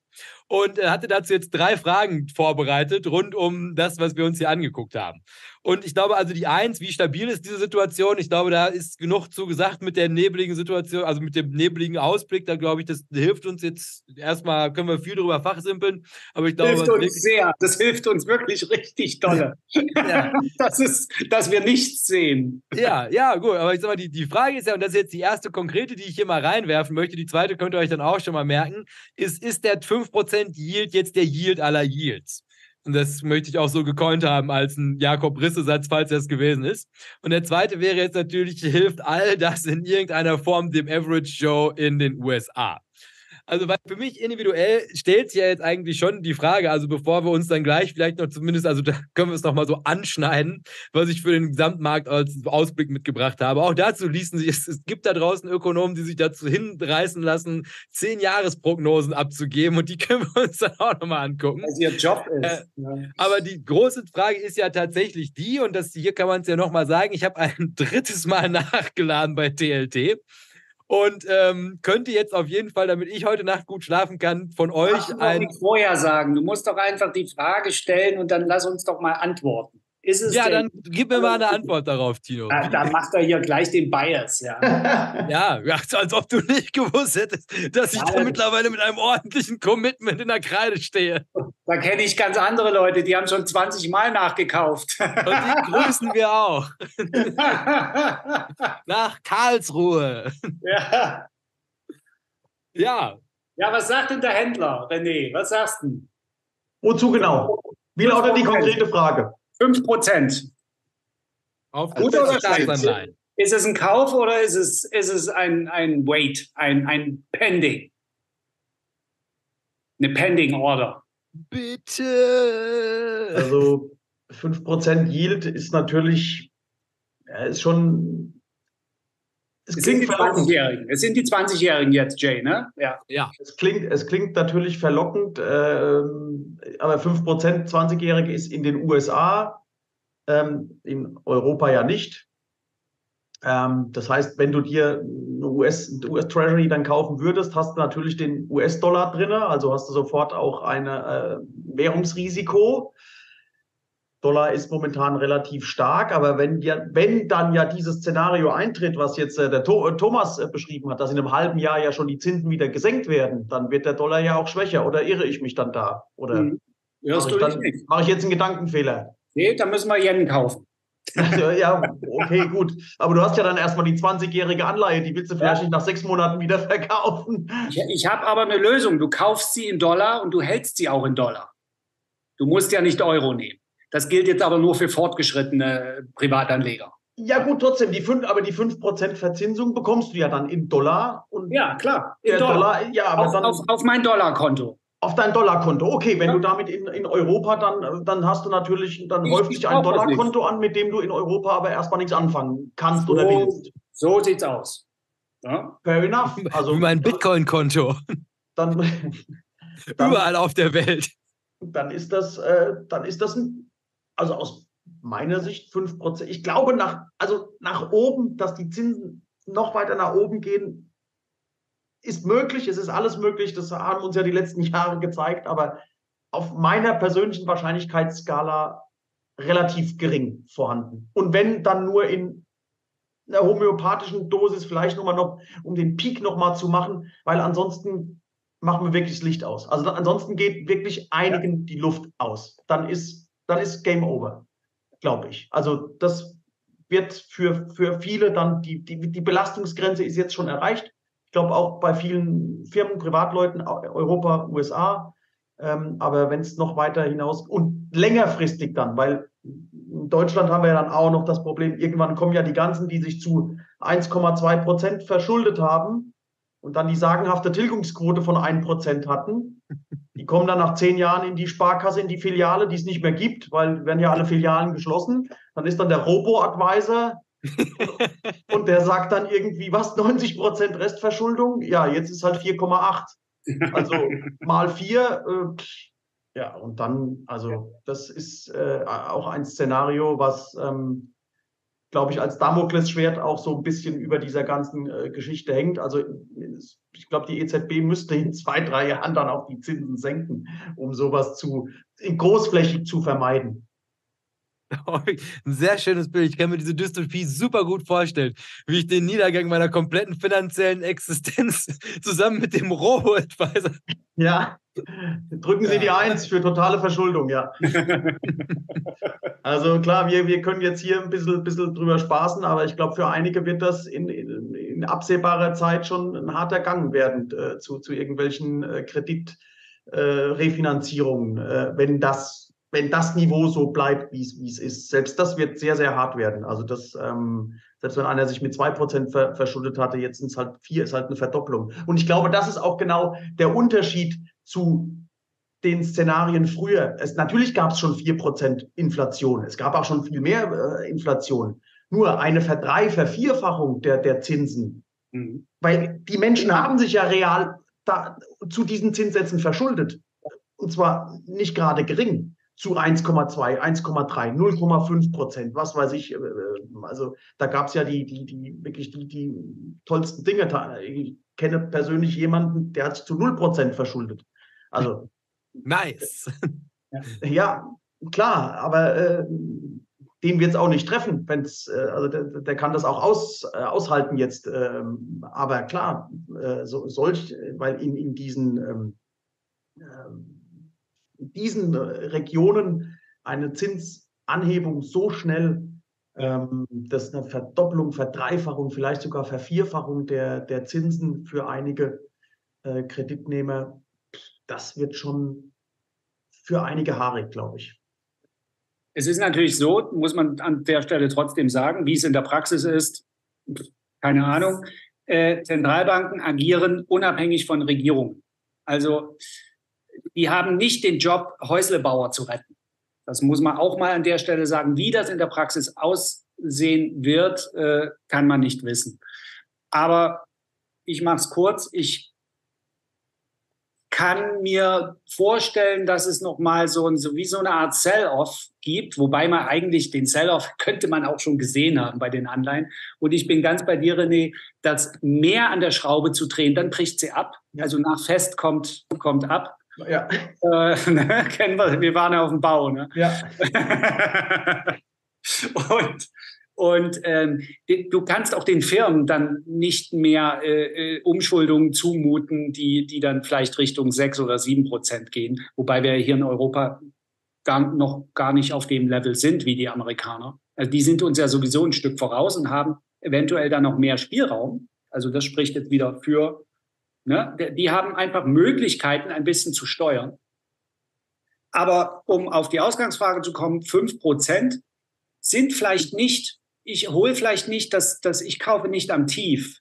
[SPEAKER 5] und äh, hatte dazu jetzt drei Fragen vorbereitet rund um das, was wir uns hier angeguckt haben. Und ich glaube, also die Eins, wie stabil ist diese Situation? Ich glaube, da ist genug zu gesagt mit der nebligen Situation, also mit dem nebligen Ausblick. Da glaube ich, das hilft uns jetzt erstmal, können wir viel darüber fachsimpeln. Aber ich glaube,
[SPEAKER 4] hilft uns sehr. Das hilft uns wirklich richtig dolle. Ja. [laughs] das ist, dass wir nichts sehen.
[SPEAKER 5] Ja, ja, gut. Aber ich sag mal, die, die Frage ist ja, und das ist jetzt die erste konkrete, die ich hier mal reinwerfen möchte. Die zweite könnt ihr euch dann auch schon mal merken. Ist, ist der 5% Yield jetzt der Yield aller Yields? Und das möchte ich auch so gecoint haben als ein Jakob Risse-Satz, falls es gewesen ist. Und der zweite wäre jetzt natürlich, [laughs] hilft all das in irgendeiner Form dem Average Joe in den USA. Also, weil für mich individuell stellt sich ja jetzt eigentlich schon die Frage, also bevor wir uns dann gleich vielleicht noch zumindest, also da können wir es noch mal so anschneiden, was ich für den Gesamtmarkt als Ausblick mitgebracht habe. Auch dazu ließen sich, es, es gibt da draußen Ökonomen, die sich dazu hinreißen lassen, zehn Jahresprognosen abzugeben und die [laughs] können wir uns dann auch nochmal angucken.
[SPEAKER 4] Was ihr Job ist. Äh,
[SPEAKER 5] ja. Aber die große Frage ist ja tatsächlich die, und das hier kann man es ja nochmal sagen, ich habe ein [laughs] drittes Mal nachgeladen bei TLT. Und ähm, könnte jetzt auf jeden Fall, damit ich heute Nacht gut schlafen kann, von euch
[SPEAKER 4] du ein. vorher sagen. Du musst doch einfach die Frage stellen und dann lass uns doch mal antworten.
[SPEAKER 5] Ist es ja, denn? dann gib mir mal eine Antwort darauf, Tino.
[SPEAKER 4] Ja, da macht er hier gleich den Bias, ja. [laughs]
[SPEAKER 5] ja, als ob du nicht gewusst hättest, dass ich ja, da mittlerweile mit einem ordentlichen Commitment in der Kreide stehe.
[SPEAKER 4] Da kenne ich ganz andere Leute, die haben schon 20 Mal nachgekauft.
[SPEAKER 5] Und die grüßen wir auch. [laughs] Nach Karlsruhe.
[SPEAKER 4] Ja.
[SPEAKER 5] Ja.
[SPEAKER 4] Ja, was sagt denn der Händler, René? Was sagst du?
[SPEAKER 3] Wozu genau? Wie lautet die konkrete Frage?
[SPEAKER 4] 5 Prozent.
[SPEAKER 5] Auf gute oder Staatsanleihen?
[SPEAKER 4] Ist es ein Kauf oder ist es, ist es ein, ein Wait, ein, ein Pending? Eine Pending Order.
[SPEAKER 3] Bitte. Also 5% Yield ist natürlich, ist schon.
[SPEAKER 4] Es, es klingt verlockend. Es sind die 20-Jährigen jetzt, Jay, ne?
[SPEAKER 3] Ja. ja. Es, klingt, es klingt natürlich verlockend, äh, aber 5% 20-Jährige ist in den USA, ähm, in Europa ja nicht. Ähm, das heißt, wenn du dir eine US, US Treasury dann kaufen würdest, hast du natürlich den US-Dollar drin, also hast du sofort auch ein äh, Währungsrisiko. Dollar ist momentan relativ stark, aber wenn, ja, wenn dann ja dieses Szenario eintritt, was jetzt äh, der to Thomas äh, beschrieben hat, dass in einem halben Jahr ja schon die Zinsen wieder gesenkt werden, dann wird der Dollar ja auch schwächer. Oder irre ich mich dann da? Oder hm. mache ich, mach ich jetzt einen Gedankenfehler?
[SPEAKER 4] Nee, da müssen wir Yen kaufen.
[SPEAKER 3] Also, ja, okay, gut. Aber du hast ja dann erstmal die 20-jährige Anleihe, die willst du vielleicht ja. nicht nach sechs Monaten wieder [laughs] verkaufen.
[SPEAKER 4] Ich, ich habe aber eine Lösung. Du kaufst sie in Dollar und du hältst sie auch in Dollar. Du musst ja nicht Euro nehmen. Das gilt jetzt aber nur für fortgeschrittene Privatanleger.
[SPEAKER 3] Ja, gut, trotzdem, die 5, aber die 5% Verzinsung bekommst du ja dann in Dollar.
[SPEAKER 4] Und ja, klar. In Dollar. Dollar. ja, aber auf, dann, auf, auf mein Dollarkonto.
[SPEAKER 3] Auf dein Dollarkonto. Okay, wenn ja. du damit in, in Europa dann, dann hast du natürlich, dann ich, häuft sich ein Dollarkonto an, mit dem du in Europa aber erstmal nichts anfangen kannst so, oder willst.
[SPEAKER 4] So sieht's aus.
[SPEAKER 5] Ja? Fair enough. Also, Wie [laughs] mein Bitcoin-Konto. Dann, dann, [laughs] Überall auf der Welt.
[SPEAKER 3] Dann ist das, äh, dann ist das ein, also aus meiner Sicht 5%. Ich glaube, nach, also nach oben, dass die Zinsen noch weiter nach oben gehen, ist möglich, es ist alles möglich, das haben uns ja die letzten [laughs] Jahre gezeigt, aber auf meiner persönlichen Wahrscheinlichkeitsskala relativ gering vorhanden. Und wenn dann nur in einer homöopathischen Dosis, vielleicht nochmal noch, um den Peak nochmal zu machen, weil ansonsten machen wir wirklich das Licht aus. Also ansonsten geht wirklich einigen die Luft aus. Dann ist, dann ist Game Over, glaube ich. Also das wird für, für viele dann, die, die, die Belastungsgrenze ist jetzt schon erreicht glaube auch bei vielen Firmen, Privatleuten, Europa, USA. Ähm, aber wenn es noch weiter hinaus und längerfristig dann, weil in Deutschland haben wir ja dann auch noch das Problem, irgendwann kommen ja die ganzen, die sich zu 1,2 Prozent verschuldet haben und dann die sagenhafte Tilgungsquote von 1 Prozent hatten. Die kommen dann nach zehn Jahren in die Sparkasse, in die Filiale, die es nicht mehr gibt, weil werden ja alle Filialen geschlossen. Dann ist dann der Robo-Advisor, [laughs] und der sagt dann irgendwie, was, 90 Prozent Restverschuldung? Ja, jetzt ist halt 4,8. Also mal vier. Äh, ja, und dann, also das ist äh, auch ein Szenario, was, ähm, glaube ich, als Damoklesschwert auch so ein bisschen über dieser ganzen äh, Geschichte hängt. Also ich glaube, die EZB müsste in zwei, drei Jahren dann auch die Zinsen senken, um sowas zu großflächig zu vermeiden.
[SPEAKER 5] Ein sehr schönes Bild. Ich kann mir diese Dystopie super gut vorstellen, wie ich den Niedergang meiner kompletten finanziellen Existenz [laughs] zusammen mit dem Robo-Advisor. [laughs]
[SPEAKER 3] Ja, drücken Sie die Eins für totale Verschuldung, ja. [laughs] also klar, wir, wir können jetzt hier ein bisschen, bisschen drüber spaßen, aber ich glaube, für einige wird das in, in, in, absehbarer Zeit schon ein harter Gang werden äh, zu, zu irgendwelchen äh, Kreditrefinanzierungen, äh, äh, wenn das wenn das Niveau so bleibt, wie es ist. Selbst das wird sehr, sehr hart werden. Also das, ähm, selbst wenn einer sich mit zwei Prozent ver verschuldet hatte, jetzt sind es halt vier, ist halt eine Verdopplung. Und ich glaube, das ist auch genau der Unterschied zu den Szenarien früher. Es, natürlich gab es schon vier Prozent Inflation. Es gab auch schon viel mehr äh, Inflation. Nur eine Verdrei-, Vervierfachung der, der Zinsen. Mhm. Weil die Menschen haben sich ja real da, zu diesen Zinssätzen verschuldet. Und zwar nicht gerade gering zu 1,2, 1,3, 0,5 Prozent, was weiß ich. Äh, also da gab es ja die, die, die wirklich die, die tollsten Dinge. Ich kenne persönlich jemanden, der hat sich zu 0 Prozent verschuldet. Also [laughs]
[SPEAKER 5] nice. [laughs]
[SPEAKER 3] Ja, klar, aber äh, den wird es auch nicht treffen, wenn's, äh, also der, der, kann das auch aus, äh, aushalten jetzt. Ähm, aber klar, äh, so, solch, weil in, in diesen ähm, ähm diesen äh, Regionen eine Zinsanhebung so schnell, ähm, dass eine Verdopplung, Verdreifachung, vielleicht sogar Vervierfachung der, der Zinsen für einige äh, Kreditnehmer, das wird schon für einige haarig, glaube ich.
[SPEAKER 4] Es ist natürlich so, muss man an der Stelle trotzdem sagen, wie es in der Praxis ist, keine Ahnung. Äh, Zentralbanken agieren unabhängig von Regierungen. Also die haben nicht den Job, Häuslebauer zu retten. Das muss man auch mal an der Stelle sagen. Wie das in der Praxis aussehen wird, äh, kann man nicht wissen. Aber ich mache es kurz. Ich kann mir vorstellen, dass es noch mal so, ein, so wie so eine Art Sell-off gibt, wobei man eigentlich den Sell-off [laughs] könnte man auch schon gesehen haben bei den Anleihen. Und ich bin ganz bei dir, René, dass mehr an der Schraube zu drehen, dann bricht sie ab. Also nach Fest kommt, kommt ab. Ja. Äh, [laughs] ne, kennen wir, wir waren ja auf dem Bau. Ne? Ja. [laughs] und und ähm, du kannst auch den Firmen dann nicht mehr äh, äh, Umschuldungen zumuten, die, die dann vielleicht Richtung sechs oder sieben Prozent gehen, wobei wir hier in Europa gar, noch gar nicht auf dem Level sind wie die Amerikaner. Also die sind uns ja sowieso ein Stück voraus und haben eventuell dann noch mehr Spielraum. Also das spricht jetzt wieder für Ne? Die haben einfach Möglichkeiten, ein bisschen zu steuern. Aber um auf die Ausgangsfrage zu kommen, fünf Prozent sind vielleicht nicht, ich hole vielleicht nicht, dass, dass ich kaufe nicht am Tief.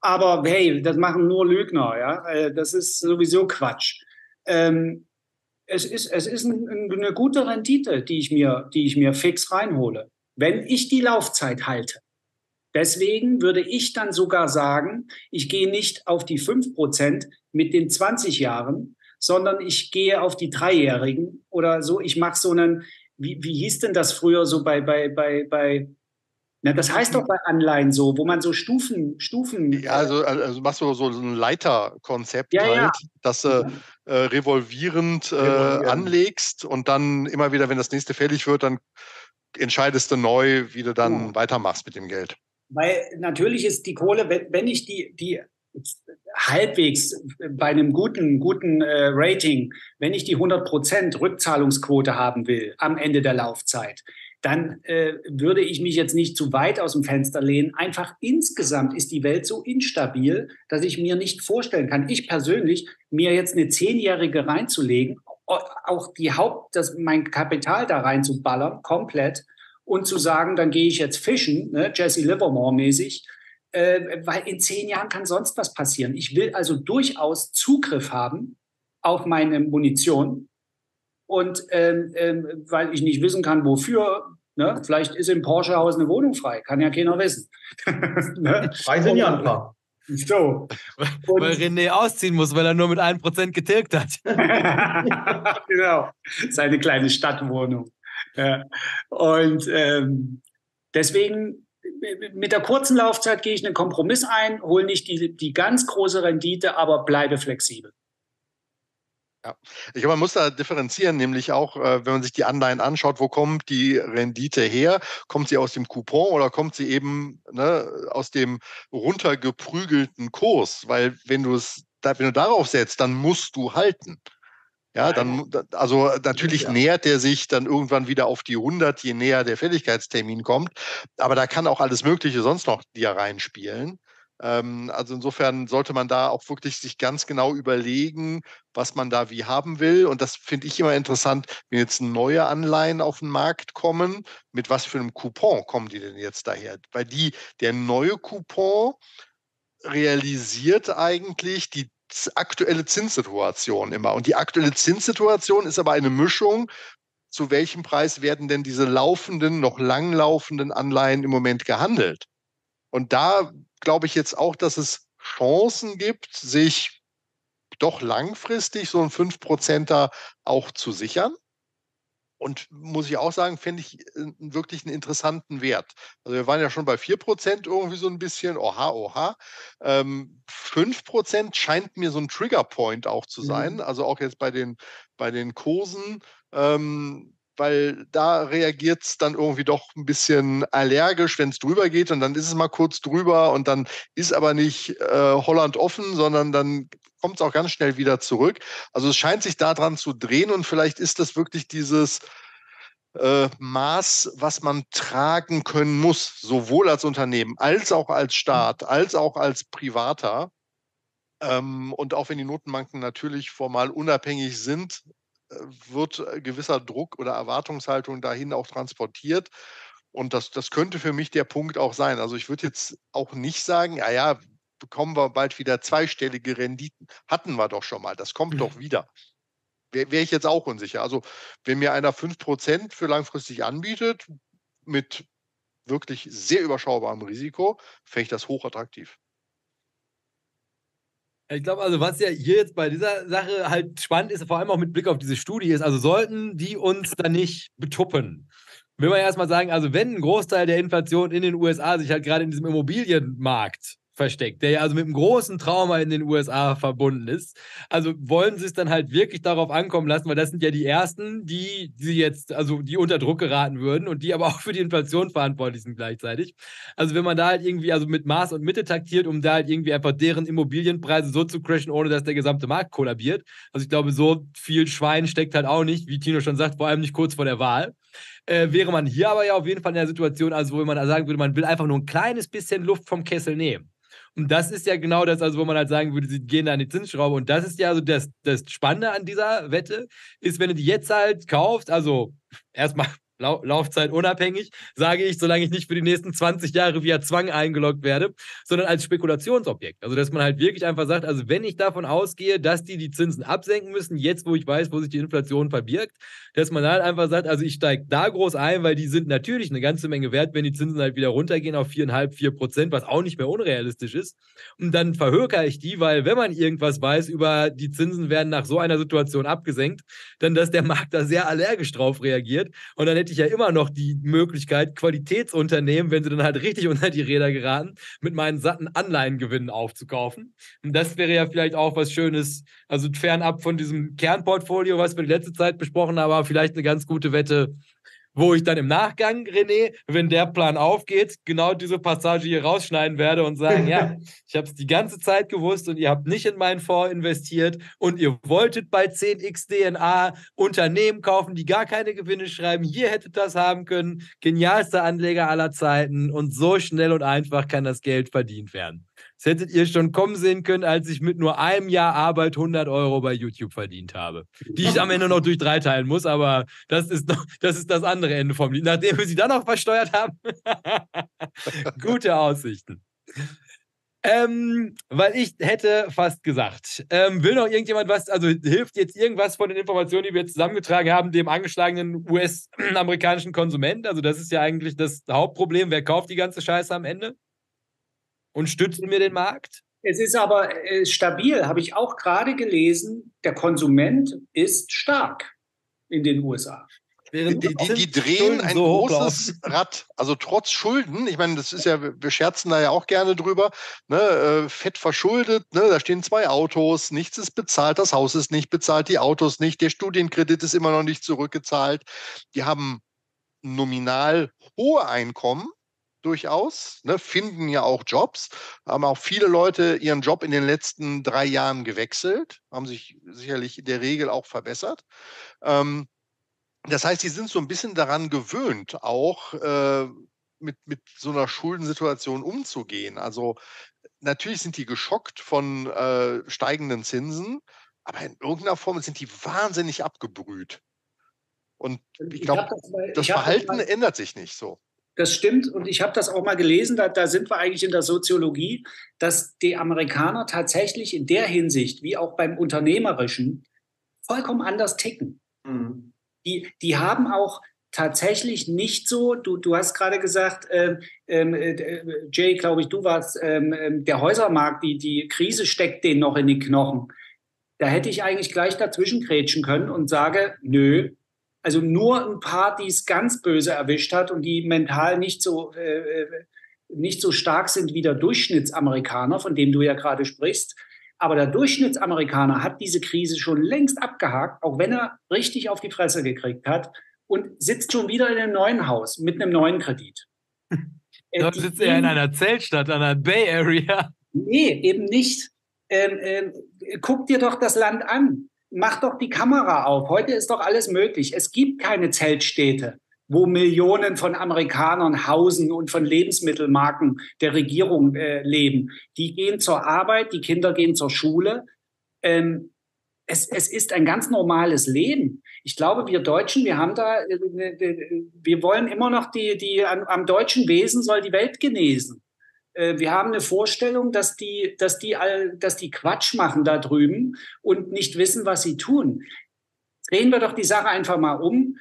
[SPEAKER 4] Aber hey, das machen nur Lügner, ja. Äh, das ist sowieso Quatsch. Ähm, es ist, es ist ein, eine gute Rendite, die ich, mir, die ich mir fix reinhole, wenn ich die Laufzeit halte. Deswegen würde ich dann sogar sagen, ich gehe nicht auf die 5% mit den 20 Jahren, sondern ich gehe auf die Dreijährigen oder so. Ich mache so einen, wie, wie hieß denn das früher so bei, bei, bei, bei na, das heißt doch bei Anleihen so, wo man so Stufen, Stufen.
[SPEAKER 2] Ja, also, also machst du so, ein Leiterkonzept ja, halt, ja. dass du äh, revolvierend äh, anlegst und dann immer wieder, wenn das nächste fällig wird, dann entscheidest du neu, wie du dann oh. weitermachst mit dem Geld.
[SPEAKER 4] Weil natürlich ist die Kohle, wenn, wenn ich die, die halbwegs bei einem guten, guten äh, Rating, wenn ich die 100% Rückzahlungsquote haben will am Ende der Laufzeit, dann äh, würde ich mich jetzt nicht zu weit aus dem Fenster lehnen. Einfach insgesamt ist die Welt so instabil, dass ich mir nicht vorstellen kann, ich persönlich, mir jetzt eine Zehnjährige reinzulegen, auch die Haupt, das, mein Kapital da reinzuballern, komplett, und zu sagen, dann gehe ich jetzt fischen, ne, Jesse Livermore mäßig, äh, weil in zehn Jahren kann sonst was passieren. Ich will also durchaus Zugriff haben auf meine Munition und ähm, ähm, weil ich nicht wissen kann, wofür. Ne? Vielleicht ist im Porsche-Haus eine Wohnung frei, kann ja keiner wissen. [laughs]
[SPEAKER 3] ne? Frei sind ja ein paar. [laughs]
[SPEAKER 5] So. [laughs] Und weil René ausziehen muss, weil er nur mit 1% getilgt hat.
[SPEAKER 4] genau. Seine kleine Stadtwohnung. Und ähm, deswegen mit der kurzen Laufzeit gehe ich einen Kompromiss ein, hole nicht die, die ganz große Rendite, aber bleibe flexibel.
[SPEAKER 2] Ja, ich glaube, man muss da differenzieren, nämlich auch, äh, wenn man sich die Anleihen anschaut, wo kommt die Rendite her? Kommt sie aus dem Coupon oder kommt sie eben ne, aus dem runtergeprügelten Kurs? Weil wenn du es, wenn du darauf setzt, dann musst du halten. Ja, dann, also natürlich ja. nähert der sich dann irgendwann wieder auf die 100, je näher der Fälligkeitstermin kommt. Aber da kann auch alles Mögliche sonst noch dir reinspielen. Ähm, also insofern sollte man da auch wirklich sich ganz genau überlegen, was man da wie haben will. Und das finde ich immer interessant, wenn jetzt neue Anleihen auf den Markt kommen, mit was für einem Coupon kommen die denn jetzt daher? Weil die, der neue Coupon realisiert eigentlich die aktuelle Zinssituation immer. Und die aktuelle Zinssituation ist aber eine Mischung. Zu welchem Preis werden denn diese laufenden, noch langlaufenden Anleihen im Moment gehandelt? Und da glaube ich jetzt auch, dass es Chancen gibt, sich doch langfristig so ein 5%er auch zu sichern. Und muss ich auch sagen, finde ich äh, wirklich einen interessanten Wert. Also wir waren ja schon bei 4% irgendwie so ein bisschen, oha, oha. Ähm, 5% scheint mir so ein Triggerpoint auch zu sein. Mhm. Also auch jetzt bei den, bei den Kursen. Ähm, weil da reagiert es dann irgendwie doch ein bisschen allergisch, wenn es drüber geht und dann ist es mal kurz drüber und dann ist aber nicht äh, Holland offen, sondern dann kommt es auch ganz schnell wieder zurück. Also es scheint sich daran zu drehen und vielleicht ist das wirklich dieses äh, Maß, was man tragen können muss, sowohl als Unternehmen als auch als Staat, als auch als Privater. Ähm, und auch wenn die Notenbanken natürlich formal unabhängig sind, äh, wird gewisser Druck oder Erwartungshaltung dahin auch transportiert. Und das, das könnte für mich der Punkt auch sein. Also ich würde jetzt auch nicht sagen, ja, ja, bekommen wir bald wieder zweistellige Renditen. Hatten wir doch schon mal, das kommt mhm. doch wieder. Wäre wär ich jetzt auch unsicher. Also wenn mir einer 5% für langfristig anbietet, mit wirklich sehr überschaubarem Risiko, fände ich das hochattraktiv.
[SPEAKER 5] Ich glaube, also was ja hier jetzt bei dieser Sache halt spannend ist, vor allem auch mit Blick auf diese Studie ist, also sollten die uns da nicht betuppen, will man erstmal sagen, also wenn ein Großteil der Inflation in den USA sich halt gerade in diesem Immobilienmarkt versteckt, der ja also mit einem großen Trauma in den USA verbunden ist. Also wollen sie es dann halt wirklich darauf ankommen lassen, weil das sind ja die ersten, die, die jetzt, also die unter Druck geraten würden und die aber [laughs] auch für die Inflation verantwortlich sind gleichzeitig. Also wenn man da halt irgendwie, also mit Maß und Mitte taktiert, um da halt irgendwie einfach deren Immobilienpreise so zu crashen, ohne dass der gesamte Markt kollabiert. Also ich glaube, so viel Schwein steckt halt auch nicht, wie Tino schon sagt, vor allem nicht kurz vor der Wahl. Äh, wäre man hier aber ja auf jeden Fall in der Situation, also wo man sagen würde, man will einfach nur ein kleines bisschen Luft vom Kessel nehmen. Und das ist ja genau das, also wo man halt sagen würde, sie gehen da an die Zinsschraube. Und das ist ja so das, das Spannende an dieser Wette, ist, wenn du die jetzt halt kaufst, also erstmal Lau Laufzeit unabhängig, sage ich, solange ich nicht für die nächsten 20 Jahre via Zwang eingeloggt werde, sondern als Spekulationsobjekt. Also, dass man halt wirklich einfach sagt, also wenn ich davon ausgehe, dass die die Zinsen absenken müssen, jetzt wo ich weiß, wo sich die Inflation verbirgt, dass man halt einfach sagt, also ich steige da groß ein, weil die sind natürlich eine ganze Menge wert, wenn die Zinsen halt wieder runtergehen auf 4,5, 4 Prozent, was auch nicht mehr unrealistisch ist. Und dann verhöker ich die, weil wenn man irgendwas weiß über die Zinsen werden nach so einer Situation abgesenkt, dann dass der Markt da sehr allergisch drauf reagiert und dann hätte ich ja immer noch die Möglichkeit, Qualitätsunternehmen, wenn sie dann halt richtig [laughs] unter die Räder geraten, mit meinen satten Anleihengewinnen aufzukaufen. Und das wäre ja vielleicht auch was Schönes, also fernab von diesem Kernportfolio, was wir die letzte Zeit besprochen haben, aber vielleicht eine ganz gute Wette wo ich dann im Nachgang, René, wenn der Plan aufgeht, genau diese Passage hier rausschneiden werde und sagen, ja, [laughs] ich habe es die ganze Zeit gewusst und ihr habt nicht in meinen Fonds investiert und ihr wolltet bei 10x DNA Unternehmen kaufen, die gar keine Gewinne schreiben. Hier hättet das haben können. Genialster Anleger aller Zeiten und so schnell und einfach kann das Geld verdient werden. Das hättet ihr schon kommen sehen können, als ich mit nur einem Jahr Arbeit 100 Euro bei YouTube verdient habe. Die ich am Ende noch durch drei teilen muss, aber das ist, noch, das, ist das andere Ende vom Lied. Nachdem wir sie dann noch versteuert haben. [laughs] Gute Aussichten. Ähm, weil ich hätte fast gesagt, ähm, will noch irgendjemand was, also hilft jetzt irgendwas von den Informationen, die wir zusammengetragen haben, dem angeschlagenen US-amerikanischen Konsument? Also das ist ja eigentlich das Hauptproblem. Wer kauft die ganze Scheiße am Ende? Und stützen wir den Markt?
[SPEAKER 4] Es ist aber äh, stabil, habe ich auch gerade gelesen. Der Konsument ist stark in den USA.
[SPEAKER 2] Die, die, die, drehen ein so großes Rad. Also trotz Schulden, ich meine, das ist ja, wir scherzen da ja auch gerne drüber, ne, äh, fett verschuldet, ne, da stehen zwei Autos, nichts ist bezahlt, das Haus ist nicht bezahlt, die Autos nicht, der Studienkredit ist immer noch nicht zurückgezahlt. Die haben nominal hohe Einkommen, durchaus, ne, finden ja auch Jobs, haben auch viele Leute ihren Job in den letzten drei Jahren gewechselt, haben sich sicherlich in der Regel auch verbessert. Ähm, das heißt, sie sind so ein bisschen daran gewöhnt, auch äh, mit, mit so einer Schuldensituation umzugehen. Also natürlich sind die geschockt von äh, steigenden Zinsen, aber in irgendeiner Form sind die wahnsinnig abgebrüht. Und ich glaube, das, das Verhalten das ändert sich nicht so.
[SPEAKER 4] Das stimmt und ich habe das auch mal gelesen, da, da sind wir eigentlich in der Soziologie, dass die Amerikaner tatsächlich in der Hinsicht, wie auch beim Unternehmerischen, vollkommen anders ticken. Mhm. Die, die haben auch tatsächlich nicht so, du, du hast gerade gesagt, ähm, ähm äh, Jay, glaube ich, du warst, ähm, der Häusermarkt, die, die Krise steckt denen noch in die Knochen. Da hätte ich eigentlich gleich dazwischen grätschen können und sage, nö, also nur ein paar, die es ganz böse erwischt hat und die mental nicht so, äh, äh, nicht so stark sind wie der Durchschnittsamerikaner, von dem du ja gerade sprichst. Aber der Durchschnittsamerikaner hat diese Krise schon längst abgehakt, auch wenn er richtig auf die Fresse gekriegt hat und sitzt schon wieder in einem neuen Haus mit einem neuen Kredit. [laughs]
[SPEAKER 5] Da sitzt er in einer Zeltstadt, an der Bay Area.
[SPEAKER 4] Nee, eben nicht. Ähm, ähm, guck dir doch das Land an mach doch die Kamera auf. Heute ist doch alles möglich. Es gibt keine Zeltstädte, wo Millionen von Amerikanern hausen und von Lebensmittelmarken der Regierung äh, leben. Die gehen zur Arbeit, die Kinder gehen zur Schule. Ähm, es, es ist ein ganz normales Leben. Ich glaube, wir Deutschen, wir haben da, äh, äh, wir wollen immer noch die, die am deutschen Wesen soll die Welt genesen. Äh, wir haben eine Vorstellung, dass die, dass die, all, dass die Quatsch machen da drüben und nicht wissen, was sie tun. Drehen wir doch die Sache einfach mal um,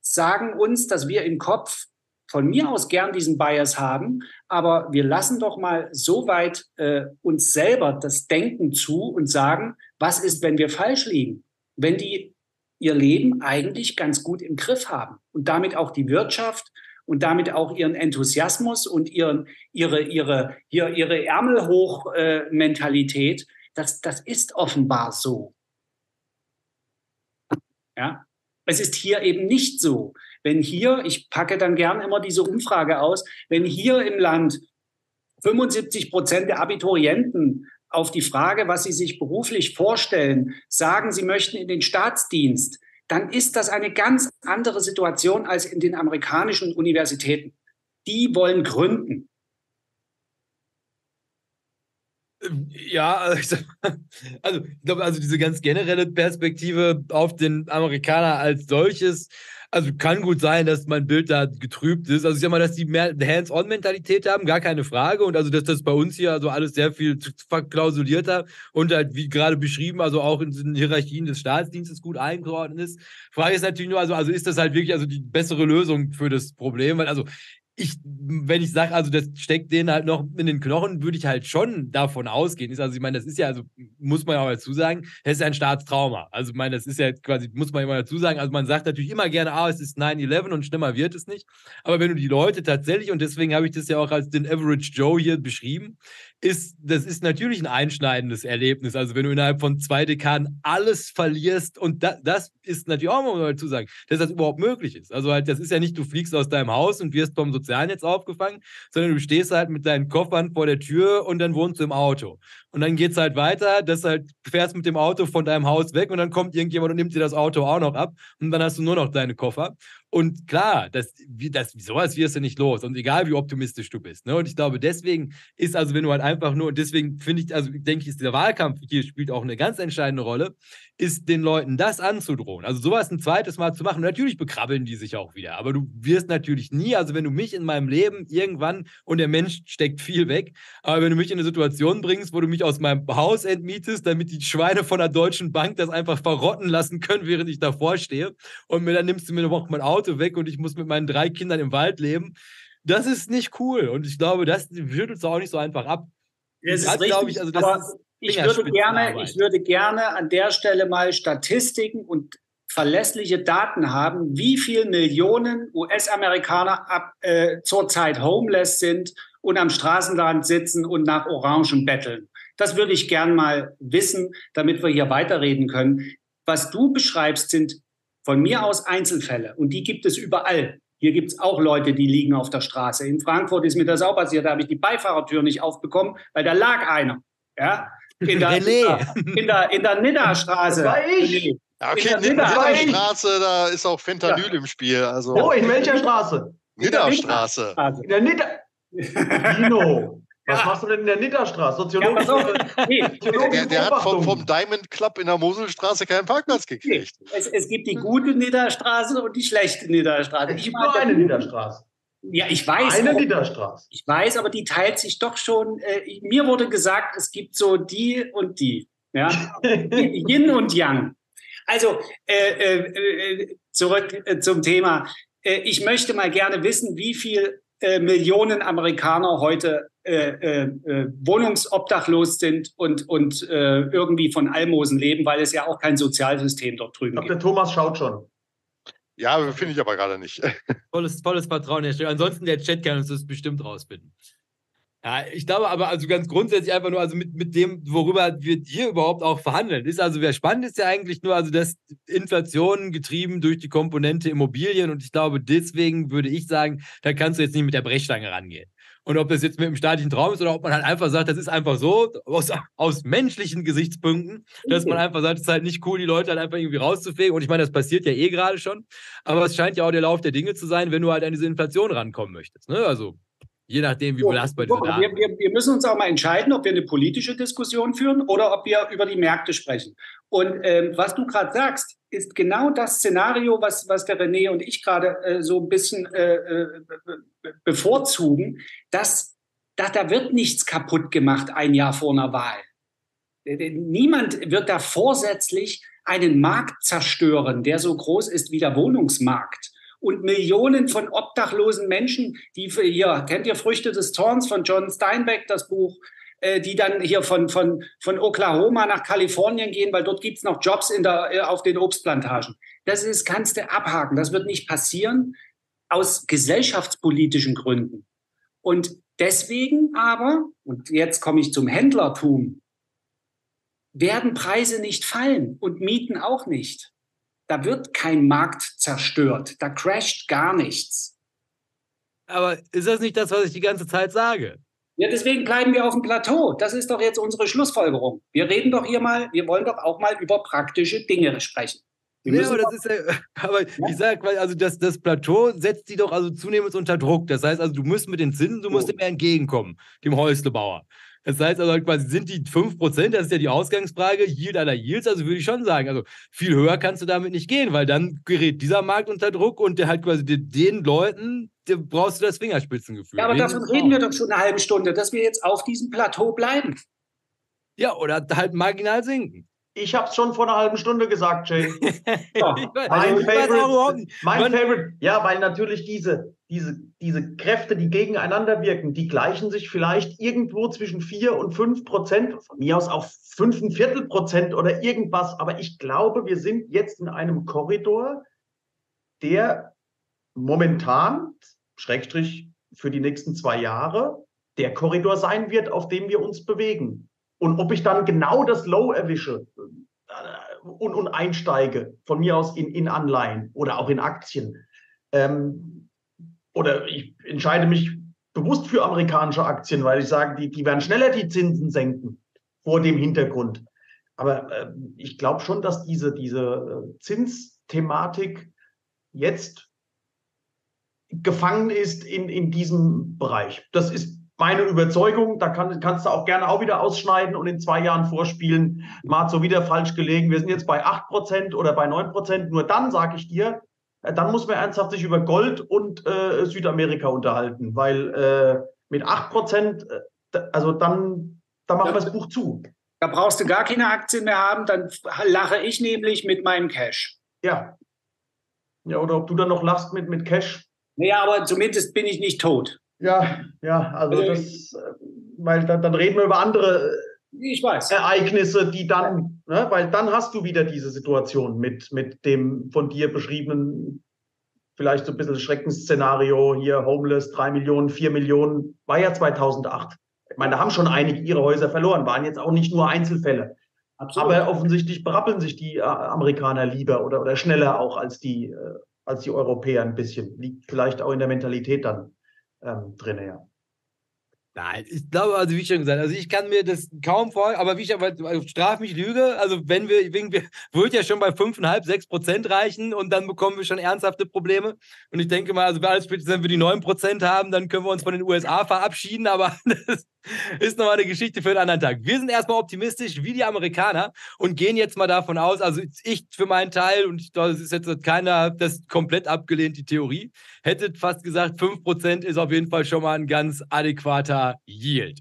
[SPEAKER 4] sagen uns, dass wir im Kopf von mir aus gern diesen Bias haben, aber wir lassen doch mal so weit äh, uns selber das Denken zu und sagen, was ist, wenn wir falsch liegen? Wenn die ihr Leben eigentlich ganz gut im Griff haben und damit auch die Wirtschaft und damit auch ihren Enthusiasmus und ihren, ihre, ihre, ihre, ihre Ärmelhoch-Mentalität, äh, das, das ist offenbar so. Ja, es ist hier eben nicht so. Wenn hier, ich packe dann gern immer diese Umfrage aus, wenn hier im Land 75 Prozent der Abiturienten auf die Frage, was sie sich beruflich vorstellen, sagen, sie möchten in den Staatsdienst, dann ist das eine ganz andere Situation als in den amerikanischen Universitäten. Die wollen gründen.
[SPEAKER 5] Ja, also, [laughs] also ich glaube, also diese ganz generelle Perspektive auf den Amerikaner als solches, also kann gut sein, dass mein Bild da getrübt ist. Also ich sag mal, dass die mehr Hands-on-Mentalität haben, gar keine Frage. Und also, dass das bei uns hier also alles sehr viel verklausulierter und halt, wie gerade beschrieben, also auch in den Hierarchien des Staatsdienstes gut eingeordnet ist. Frage ist natürlich nur, also, also ist das halt wirklich also die bessere Lösung für das Problem? Weil also ich, wenn ich sage, also das steckt denen halt noch in den Knochen, würde ich halt schon davon ausgehen. Ist also, ich meine, das ist ja, also muss man auch dazu sagen, das ist ja ein Staatstrauma. Also, ich meine, das ist ja quasi, muss man immer dazu sagen. Also, man sagt natürlich immer gerne, ah, es ist 9-11 und schlimmer wird es nicht. Aber wenn du die Leute tatsächlich, und deswegen habe ich das ja auch als den Average Joe hier beschrieben, ist, das ist natürlich ein einschneidendes Erlebnis. Also wenn du innerhalb von zwei Dekaden alles verlierst und da, das ist natürlich auch mal dazu sagen, dass das überhaupt möglich ist. Also halt, das ist ja nicht, du fliegst aus deinem Haus und wirst vom Sozialnetz aufgefangen, sondern du stehst halt mit deinen Koffern vor der Tür und dann wohnst du im Auto. Und dann geht es halt weiter, dass halt fährst mit dem Auto von deinem Haus weg und dann kommt irgendjemand und nimmt dir das Auto auch noch ab und dann hast du nur noch deine Koffer. Und klar, das, wie, das, sowas wirst du nicht los. Und egal, wie optimistisch du bist. Ne? Und ich glaube, deswegen ist also, wenn du halt einfach nur, und deswegen finde ich, also denke ich, ist der Wahlkampf hier spielt auch eine ganz entscheidende Rolle, ist den Leuten das anzudrohen. Also sowas ein zweites Mal zu machen. Natürlich bekrabbeln die sich auch wieder. Aber du wirst natürlich nie, also wenn du mich in meinem Leben irgendwann, und der Mensch steckt viel weg, aber wenn du mich in eine Situation bringst, wo du mich aus meinem Haus entmietest, damit die Schweine von der Deutschen Bank das einfach verrotten lassen können, während ich davor stehe, und mir dann nimmst du mir noch mein Auto weg und ich muss mit meinen drei Kindern im Wald leben. Das ist nicht cool. Und ich glaube, das wird uns auch nicht so einfach ab.
[SPEAKER 4] Das, das glaube ich, also das ist ich würde, gerne, ich würde gerne an der Stelle mal Statistiken und verlässliche Daten haben, wie viele Millionen US-Amerikaner äh, zurzeit homeless sind und am Straßenrand sitzen und nach Orangen betteln. Das würde ich gern mal wissen, damit wir hier weiterreden können. Was du beschreibst, sind von mir aus Einzelfälle und die gibt es überall. Hier gibt es auch Leute, die liegen auf der Straße. In Frankfurt ist mir das auch passiert. Da habe ich die Beifahrertür nicht aufbekommen, weil da lag einer. Ja, in der, in der, in der Nidderstraße.
[SPEAKER 3] Das war ich.
[SPEAKER 2] Ja, okay, in der Nidderstraße, da ist auch Fentanyl ja. im Spiel. Also.
[SPEAKER 3] Oh, in welcher Straße?
[SPEAKER 2] Nidderstraße.
[SPEAKER 3] In der Nidder. [laughs] Dino. Was ja. machst du denn in der Nidderstraße? Soziologe. Ja, [laughs]
[SPEAKER 2] nee. der, der hat vom, vom, Diamond Club in der Moselstraße keinen Parkplatz gekriegt.
[SPEAKER 4] Nee. Es, es, gibt die gute Nidderstraße und die schlechte Nidderstraße.
[SPEAKER 3] Es gibt nur eine Nidderstraße.
[SPEAKER 4] Ja, ich weiß.
[SPEAKER 3] Eine auch, Niederstraße.
[SPEAKER 4] Ich weiß, aber die teilt sich doch schon. Äh, mir wurde gesagt, es gibt so die und die. Ja? [laughs] Yin und Yang. Also äh, äh, äh zurück äh, zum Thema. Äh, ich möchte mal gerne wissen, wie viel Millionen Amerikaner heute wohnungsobdachlos sind und, und irgendwie von Almosen leben, weil es ja auch kein Sozialsystem dort drüben
[SPEAKER 3] gibt. Der Thomas schaut schon.
[SPEAKER 2] Ja, finde ich aber gerade nicht.
[SPEAKER 5] Volles, volles Vertrauen herstellen. Ansonsten der Chat kann uns das bestimmt rausfinden. Ja, ich glaube aber also ganz grundsätzlich einfach nur, also mit, mit dem, worüber wir hier überhaupt auch verhandeln, ist also, wer spannend ist ja eigentlich nur, also das Inflation getrieben durch die Komponente Immobilien und ich glaube, deswegen würde ich sagen, da kannst du jetzt nicht mit der Brechstange rangehen. Und ob das jetzt mit dem staatlichen Traum ist oder ob man halt einfach sagt, das ist einfach so, aus, aus menschlichen Gesichtspunkten, dass man einfach sagt, es ist halt nicht cool, die Leute halt einfach irgendwie rauszufegen. Und ich meine, das passiert ja eh gerade schon. Aber es scheint ja auch der Lauf der Dinge zu sein, wenn du halt an diese Inflation rankommen möchtest. Ne? Also Je nachdem, wie so, belastbar diese
[SPEAKER 4] Daten wir, wir, wir müssen uns auch mal entscheiden, ob wir eine politische Diskussion führen oder ob wir über die Märkte sprechen. Und ähm, was du gerade sagst, ist genau das Szenario, was, was der René und ich gerade äh, so ein bisschen äh, äh, bevorzugen, dass, dass da wird nichts kaputt gemacht ein Jahr vor einer Wahl. Niemand wird da vorsätzlich einen Markt zerstören, der so groß ist wie der Wohnungsmarkt und Millionen von obdachlosen Menschen, die für hier, kennt ihr Früchte des Zorns von John Steinbeck, das Buch, äh, die dann hier von, von, von Oklahoma nach Kalifornien gehen, weil dort gibt es noch Jobs in der, äh, auf den Obstplantagen. Das ist, kannst du abhaken. Das wird nicht passieren aus gesellschaftspolitischen Gründen. Und deswegen aber, und jetzt komme ich zum Händlertum, werden Preise nicht fallen und Mieten auch nicht. Da wird kein Markt zerstört. Da crasht gar nichts.
[SPEAKER 5] Aber ist das nicht das, was ich die ganze Zeit sage?
[SPEAKER 4] Ja, deswegen bleiben wir auf dem Plateau. Das ist doch jetzt unsere Schlussfolgerung. Wir reden doch hier mal, wir wollen doch auch mal über praktische Dinge sprechen.
[SPEAKER 5] Nee, aber das ist ja, [laughs] aber ja? ich sage, also das, das Plateau setzt die doch also zunehmend unter Druck. Das heißt also, du musst mit den Zinsen, du musst oh. dem entgegenkommen, dem Häuslebauer. Das heißt also quasi, sind die 5%, das ist ja die Ausgangsfrage, Yield aller Yields, also würde ich schon sagen, also viel höher kannst du damit nicht gehen, weil dann gerät dieser Markt unter Druck und der halt quasi den Leuten, der brauchst du das Fingerspitzengefühl.
[SPEAKER 4] Ja, aber davon reden wir doch schon eine halbe Stunde, dass wir jetzt auf diesem Plateau bleiben.
[SPEAKER 5] Ja, oder halt marginal sinken.
[SPEAKER 3] Ich habe es schon vor einer halben Stunde gesagt, Jay. [laughs] Ja, mein, also, Favorite, mein Favorite, ja, weil natürlich diese, diese, diese Kräfte, die gegeneinander wirken, die gleichen sich vielleicht irgendwo zwischen 4 und 5 Prozent, von mir aus auch 5 Viertel Prozent oder irgendwas. Aber ich glaube, wir sind jetzt in einem Korridor, der momentan, Schrägstrich für die nächsten zwei Jahre, der Korridor sein wird, auf dem wir uns bewegen. Und ob ich dann genau das Low erwische äh, und, und einsteige, von mir aus in, in Anleihen oder auch in Aktien, ähm, oder ich entscheide mich bewusst für amerikanische Aktien, weil ich sage, die, die werden schneller die Zinsen senken vor dem Hintergrund. Aber äh, ich glaube schon, dass diese, diese äh, Zinsthematik jetzt gefangen ist in, in diesem Bereich. Das ist meine Überzeugung, da kann, kannst du auch gerne auch wieder ausschneiden und in zwei Jahren vorspielen, Marzo wieder falsch gelegen. Wir sind jetzt bei 8% oder bei 9%. Nur dann sage ich dir, dann muss man ernsthaft sich über Gold und äh, Südamerika unterhalten, weil äh, mit 8%, äh, also dann, dann machen wir das Buch zu.
[SPEAKER 4] Da brauchst du gar keine Aktien mehr haben, dann lache ich nämlich mit meinem Cash.
[SPEAKER 3] Ja. Ja, oder ob du dann noch lachst mit, mit Cash.
[SPEAKER 4] Naja, aber zumindest bin ich nicht tot.
[SPEAKER 3] Ja, ja, also, also das, weil dann, dann reden wir über andere
[SPEAKER 4] ich weiß.
[SPEAKER 3] Ereignisse, die dann, ja. ne, weil dann hast du wieder diese Situation mit, mit dem von dir beschriebenen, vielleicht so ein bisschen Schreckensszenario hier, Homeless, drei Millionen, vier Millionen, war ja 2008. Ich meine, da haben schon einige ihre Häuser verloren, waren jetzt auch nicht nur Einzelfälle. Absolut. Aber offensichtlich berappeln sich die äh, Amerikaner lieber oder, oder schneller auch als die, äh, als die Europäer ein bisschen. Liegt vielleicht auch in der Mentalität dann ähm, drin, ja.
[SPEAKER 5] Nein, ich glaube, also wie schon gesagt, also ich kann mir das kaum vor, aber wie ich also straf mich Lüge, also wenn wir, wenn wir wird ja schon bei 5,5, 6 Prozent reichen und dann bekommen wir schon ernsthafte Probleme. Und ich denke mal, also wenn wir die 9 Prozent haben, dann können wir uns von den USA verabschieden, aber [laughs] das ist nochmal eine Geschichte für einen anderen Tag. Wir sind erstmal optimistisch wie die Amerikaner und gehen jetzt mal davon aus, also ich für meinen Teil, und das ist jetzt keiner das komplett abgelehnt, die Theorie, hätte fast gesagt, 5% ist auf jeden Fall schon mal ein ganz adäquater Yield.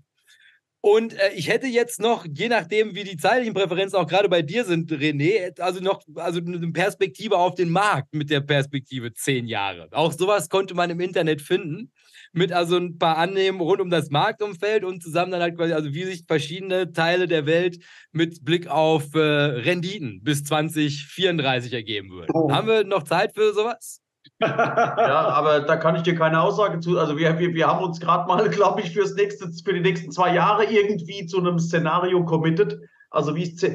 [SPEAKER 5] Und äh, ich hätte jetzt noch, je nachdem, wie die zeitlichen Präferenzen auch gerade bei dir sind, René, also noch also eine Perspektive auf den Markt mit der Perspektive zehn Jahre. Auch sowas konnte man im Internet finden mit also ein paar Annehmen rund um das Marktumfeld und zusammen dann halt quasi, also wie sich verschiedene Teile der Welt mit Blick auf äh, Renditen bis 2034 ergeben würden. Oh. Haben wir noch Zeit für sowas? [laughs]
[SPEAKER 3] ja, aber da kann ich dir keine Aussage zu. Also wir, wir, wir haben uns gerade mal, [laughs] glaube ich, fürs nächste, für die nächsten zwei Jahre irgendwie zu einem Szenario committed. Also wie es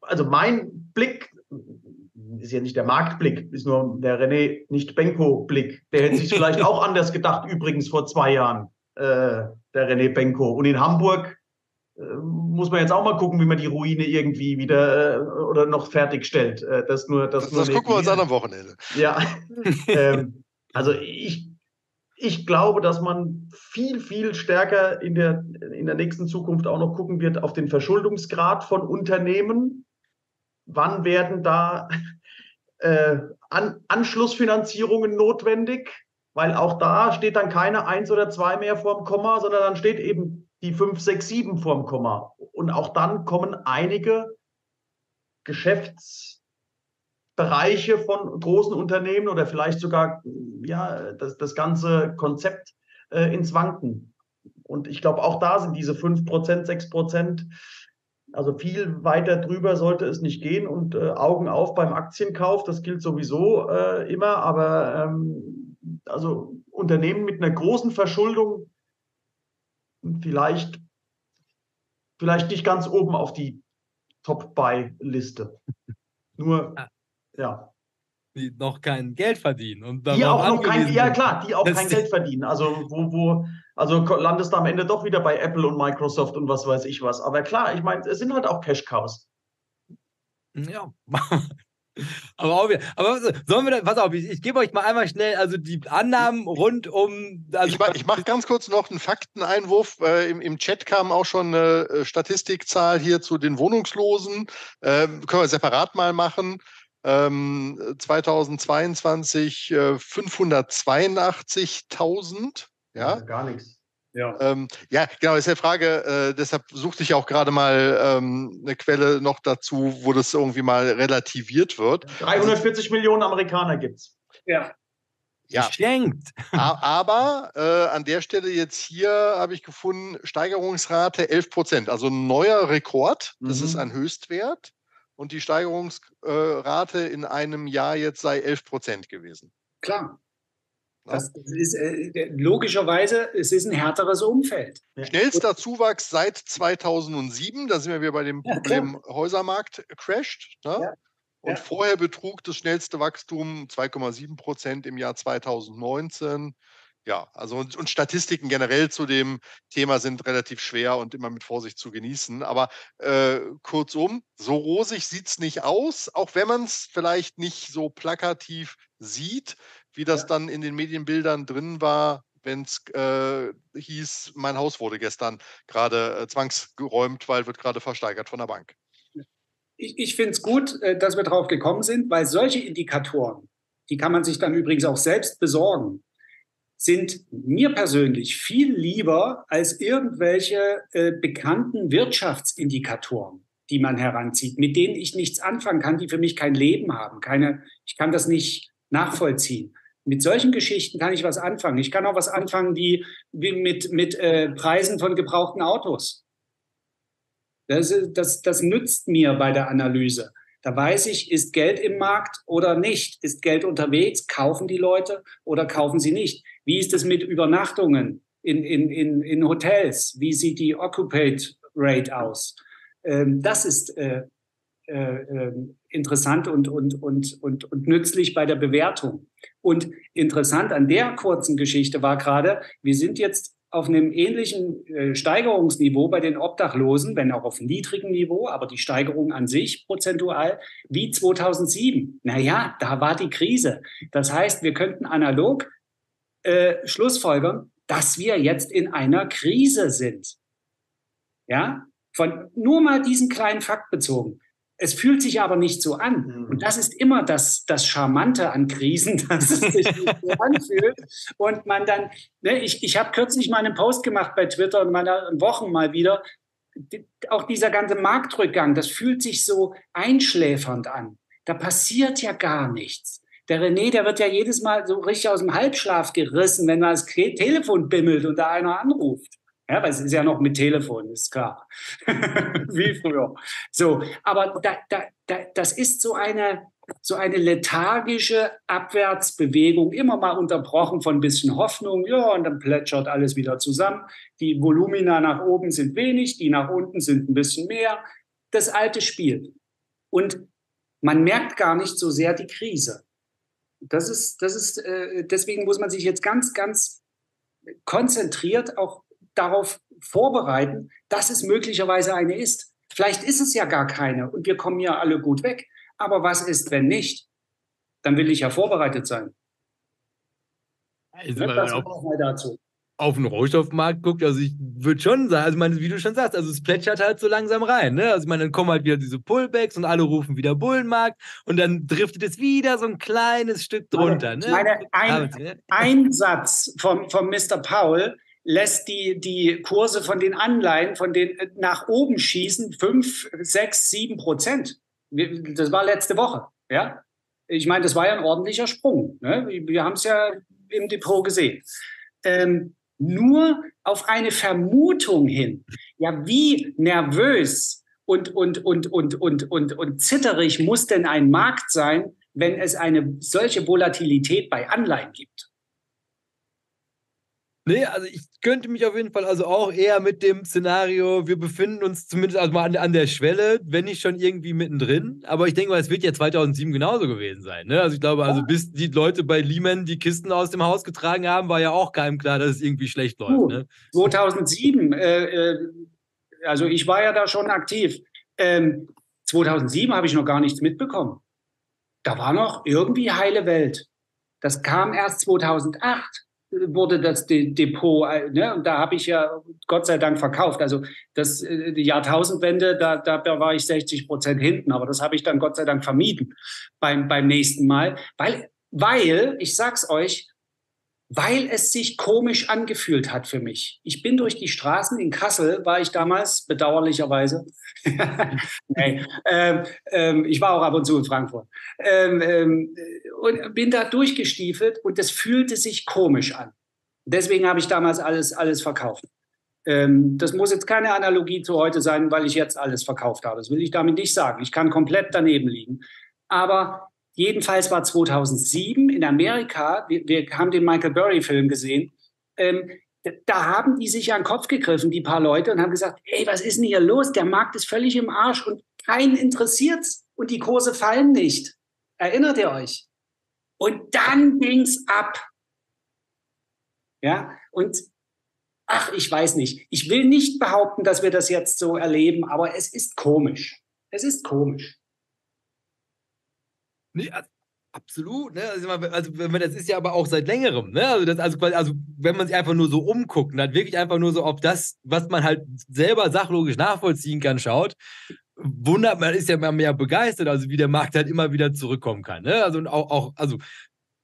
[SPEAKER 3] also mein Blick ist ja nicht der Marktblick, ist nur der René nicht Benko-Blick. Der hätte sich vielleicht auch anders gedacht, übrigens vor zwei Jahren, äh, der René Benko. Und in Hamburg äh, muss man jetzt auch mal gucken, wie man die Ruine irgendwie wieder äh, oder noch fertigstellt. Äh, das nur, das,
[SPEAKER 2] das,
[SPEAKER 3] nur
[SPEAKER 2] das gucken wir uns an am Wochenende.
[SPEAKER 3] Ja. [laughs] ähm, also ich, ich glaube, dass man viel, viel stärker in der, in der nächsten Zukunft auch noch gucken wird auf den Verschuldungsgrad von Unternehmen. Wann werden da äh, An Anschlussfinanzierungen notwendig? Weil auch da steht dann keine eins oder zwei mehr vorm Komma, sondern dann steht eben die fünf, sechs, sieben vorm Komma. Und auch dann kommen einige Geschäfts- Bereiche von großen Unternehmen oder vielleicht sogar ja, das, das ganze Konzept äh, ins Wanken. Und ich glaube, auch da sind diese 5%, 6%, also viel weiter drüber sollte es nicht gehen. Und äh, Augen auf beim Aktienkauf, das gilt sowieso äh, immer. Aber ähm, also Unternehmen mit einer großen Verschuldung vielleicht, vielleicht nicht ganz oben auf die Top-Buy-Liste. Nur ja.
[SPEAKER 5] Die noch kein Geld verdienen. Und
[SPEAKER 3] die auch noch kein, ja klar, die auch kein Geld verdienen. Also wo, wo, also landest du am Ende doch wieder bei Apple und Microsoft und was weiß ich was. Aber klar, ich meine, es sind halt auch Cash-Cows.
[SPEAKER 5] Ja. [laughs] Aber, auch wieder, aber sollen wir da, pass auf, ich, ich gebe euch mal einmal schnell, also die Annahmen rund um. Also
[SPEAKER 2] ich, ich mache ganz kurz noch einen Fakteneinwurf. Äh, im, Im Chat kam auch schon eine äh, Statistikzahl hier zu den Wohnungslosen. Äh, können wir separat mal machen. 2022 ähm, äh, 582.000. Ja? ja?
[SPEAKER 3] Gar nichts.
[SPEAKER 2] Ja. Ähm, ja, genau, ist ja die Frage, äh, deshalb suchte ich auch gerade mal ähm, eine Quelle noch dazu, wo das irgendwie mal relativiert wird.
[SPEAKER 3] 340 also, Millionen Amerikaner gibt es.
[SPEAKER 5] Ja. Ja.
[SPEAKER 2] Schenkt. Aber äh, an der Stelle jetzt hier habe ich gefunden, Steigerungsrate 11 Prozent, also ein neuer Rekord. Das mhm. ist ein Höchstwert und die Steigerungsrate in einem Jahr jetzt sei 11 Prozent gewesen.
[SPEAKER 4] Klar. Das ist äh, logischerweise, es ist ein härteres Umfeld.
[SPEAKER 2] Schnellster Zuwachs seit 2007, da sind wir wieder bei dem ja, Problem Häusermarkt crasht. Ne? Ja. Und ja. vorher betrug das schnellste Wachstum 2,7 Prozent im Jahr 2019. Ja, also und, und, Statistiken generell zu dem Thema sind relativ schwer und immer mit Vorsicht zu genießen. Aber äh, kurzum, so rosig sieht es nicht aus, auch wenn man es vielleicht nicht so plakativ sieht, wie das dann in den Medienbildern drin war, wenn es äh, hieß, mein Haus wurde gestern gerade äh, zwangsgeräumt, weil wird gerade versteigert von der Bank.
[SPEAKER 4] Ich, ich finde es gut, äh, dass wir drauf gekommen sind, weil solche Indikatoren, die kann man sich dann übrigens auch selbst besorgen sind mir persönlich viel lieber als irgendwelche äh, bekannten Wirtschaftsindikatoren, die man heranzieht, mit denen ich nichts anfangen kann, die für mich kein Leben haben. Keine, ich kann das nicht nachvollziehen. Mit solchen Geschichten kann ich was anfangen. Ich kann auch was anfangen wie, wie mit, mit äh, Preisen von gebrauchten Autos. Das, das, das nützt mir bei der Analyse. Da weiß ich, ist Geld im Markt oder nicht? Ist Geld unterwegs? Kaufen die Leute oder kaufen sie nicht? Wie ist es mit Übernachtungen in, in, in, in Hotels? Wie sieht die Occupate Rate aus? Ähm, das ist äh, äh, ähm, interessant und, und, und, und, und nützlich bei der Bewertung. Und interessant an der kurzen Geschichte war gerade, wir sind jetzt auf einem ähnlichen äh, Steigerungsniveau bei den Obdachlosen, wenn auch auf niedrigem Niveau, aber die Steigerung an sich prozentual wie 2007. Naja, da war die Krise. Das heißt, wir könnten analog äh, schlussfolgern, dass wir jetzt in einer Krise sind. Ja, von nur mal diesen kleinen Fakt bezogen. Es fühlt sich aber nicht so an. Mhm. Und das ist immer das, das Charmante an Krisen, [laughs] dass es sich nicht so anfühlt. Und man dann, ne, ich, ich habe kürzlich mal einen Post gemacht bei Twitter und meiner Wochen mal wieder. Auch dieser ganze Marktrückgang, das fühlt sich so einschläfernd an. Da passiert ja gar nichts. Der René, der wird ja jedes Mal so richtig aus dem Halbschlaf gerissen, wenn man das Telefon bimmelt und da einer anruft. Ja, weil es ist ja noch mit Telefon, ist klar. [laughs] Wie früher. So, aber da, da, da, das ist so eine, so eine lethargische Abwärtsbewegung, immer mal unterbrochen von ein bisschen Hoffnung. Ja, und dann plätschert alles wieder zusammen. Die Volumina nach oben sind wenig, die nach unten sind ein bisschen mehr. Das alte Spiel. Und man merkt gar nicht so sehr die Krise. Das ist, das ist, äh, deswegen muss man sich jetzt ganz, ganz konzentriert auch darauf vorbereiten, dass es möglicherweise eine ist. Vielleicht ist es ja gar keine und wir kommen ja alle gut weg. Aber was ist, wenn nicht? Dann will ich ja vorbereitet sein.
[SPEAKER 5] Also, ne, das auch mal dazu auf den Rohstoffmarkt guckt, also ich würde schon sagen, also meine, wie du schon sagst, also es plätschert halt so langsam rein, ne? Also ich meine, dann kommen halt wieder diese Pullbacks und alle rufen wieder Bullenmarkt und dann driftet es wieder so ein kleines Stück drunter,
[SPEAKER 4] ne? Meine, ein, ein Satz vom, vom Mr. Paul lässt die, die Kurse von den Anleihen von den äh, nach oben schießen, 5, 6, 7 Prozent. Das war letzte Woche, ja? Ich meine, das war ja ein ordentlicher Sprung. Ne? Wir haben es ja im Depot gesehen. Ähm, nur auf eine Vermutung hin. Ja, wie nervös und, und, und, und, und, und, und zitterig muss denn ein Markt sein, wenn es eine solche Volatilität bei Anleihen gibt?
[SPEAKER 5] Nee, also ich könnte mich auf jeden Fall also auch eher mit dem Szenario, wir befinden uns zumindest also mal an, an, der Schwelle, wenn nicht schon irgendwie mittendrin. Aber ich denke mal, es wird ja 2007 genauso gewesen sein. Ne? Also ich glaube, also bis die Leute bei Lehman die Kisten aus dem Haus getragen haben, war ja auch keinem klar, dass es irgendwie schlecht läuft. Ne?
[SPEAKER 4] 2007, äh, äh, also ich war ja da schon aktiv. Ähm, 2007 habe ich noch gar nichts mitbekommen. Da war noch irgendwie heile Welt. Das kam erst 2008 wurde das De Depot, äh, ne, und da habe ich ja Gott sei Dank verkauft. Also das, äh, die Jahrtausendwende, da, da war ich 60 Prozent hinten, aber das habe ich dann Gott sei Dank vermieden beim, beim nächsten Mal, weil, weil, ich sag's euch, weil es sich komisch angefühlt hat für mich. Ich bin durch die Straßen in Kassel, war ich damals, bedauerlicherweise. [laughs] nee, ähm, ähm, ich war auch ab und zu in Frankfurt. Ähm, ähm und bin da durchgestiefelt und das fühlte sich komisch an. Deswegen habe ich damals alles, alles verkauft. Ähm, das muss jetzt keine Analogie zu heute sein, weil ich jetzt alles verkauft habe. Das will ich damit nicht sagen. Ich kann komplett daneben liegen. Aber Jedenfalls war 2007 in Amerika, wir, wir haben den Michael Burry-Film gesehen, ähm, da haben die sich an den Kopf gegriffen, die paar Leute, und haben gesagt, ey, was ist denn hier los? Der Markt ist völlig im Arsch und keinen interessiert's und die Kurse fallen nicht. Erinnert ihr euch? Und dann ging's ab. Ja, und ach, ich weiß nicht. Ich will nicht behaupten, dass wir das jetzt so erleben, aber es ist komisch. Es ist komisch.
[SPEAKER 5] Nee, absolut, ne? Also, also das ist ja aber auch seit längerem, ne? Also, das, also, also wenn man sich einfach nur so umguckt und dann wirklich einfach nur so auf das, was man halt selber sachlogisch nachvollziehen kann, schaut, wundert man, ist ja mehr begeistert, also wie der Markt halt immer wieder zurückkommen kann. Ne? Also auch, auch, also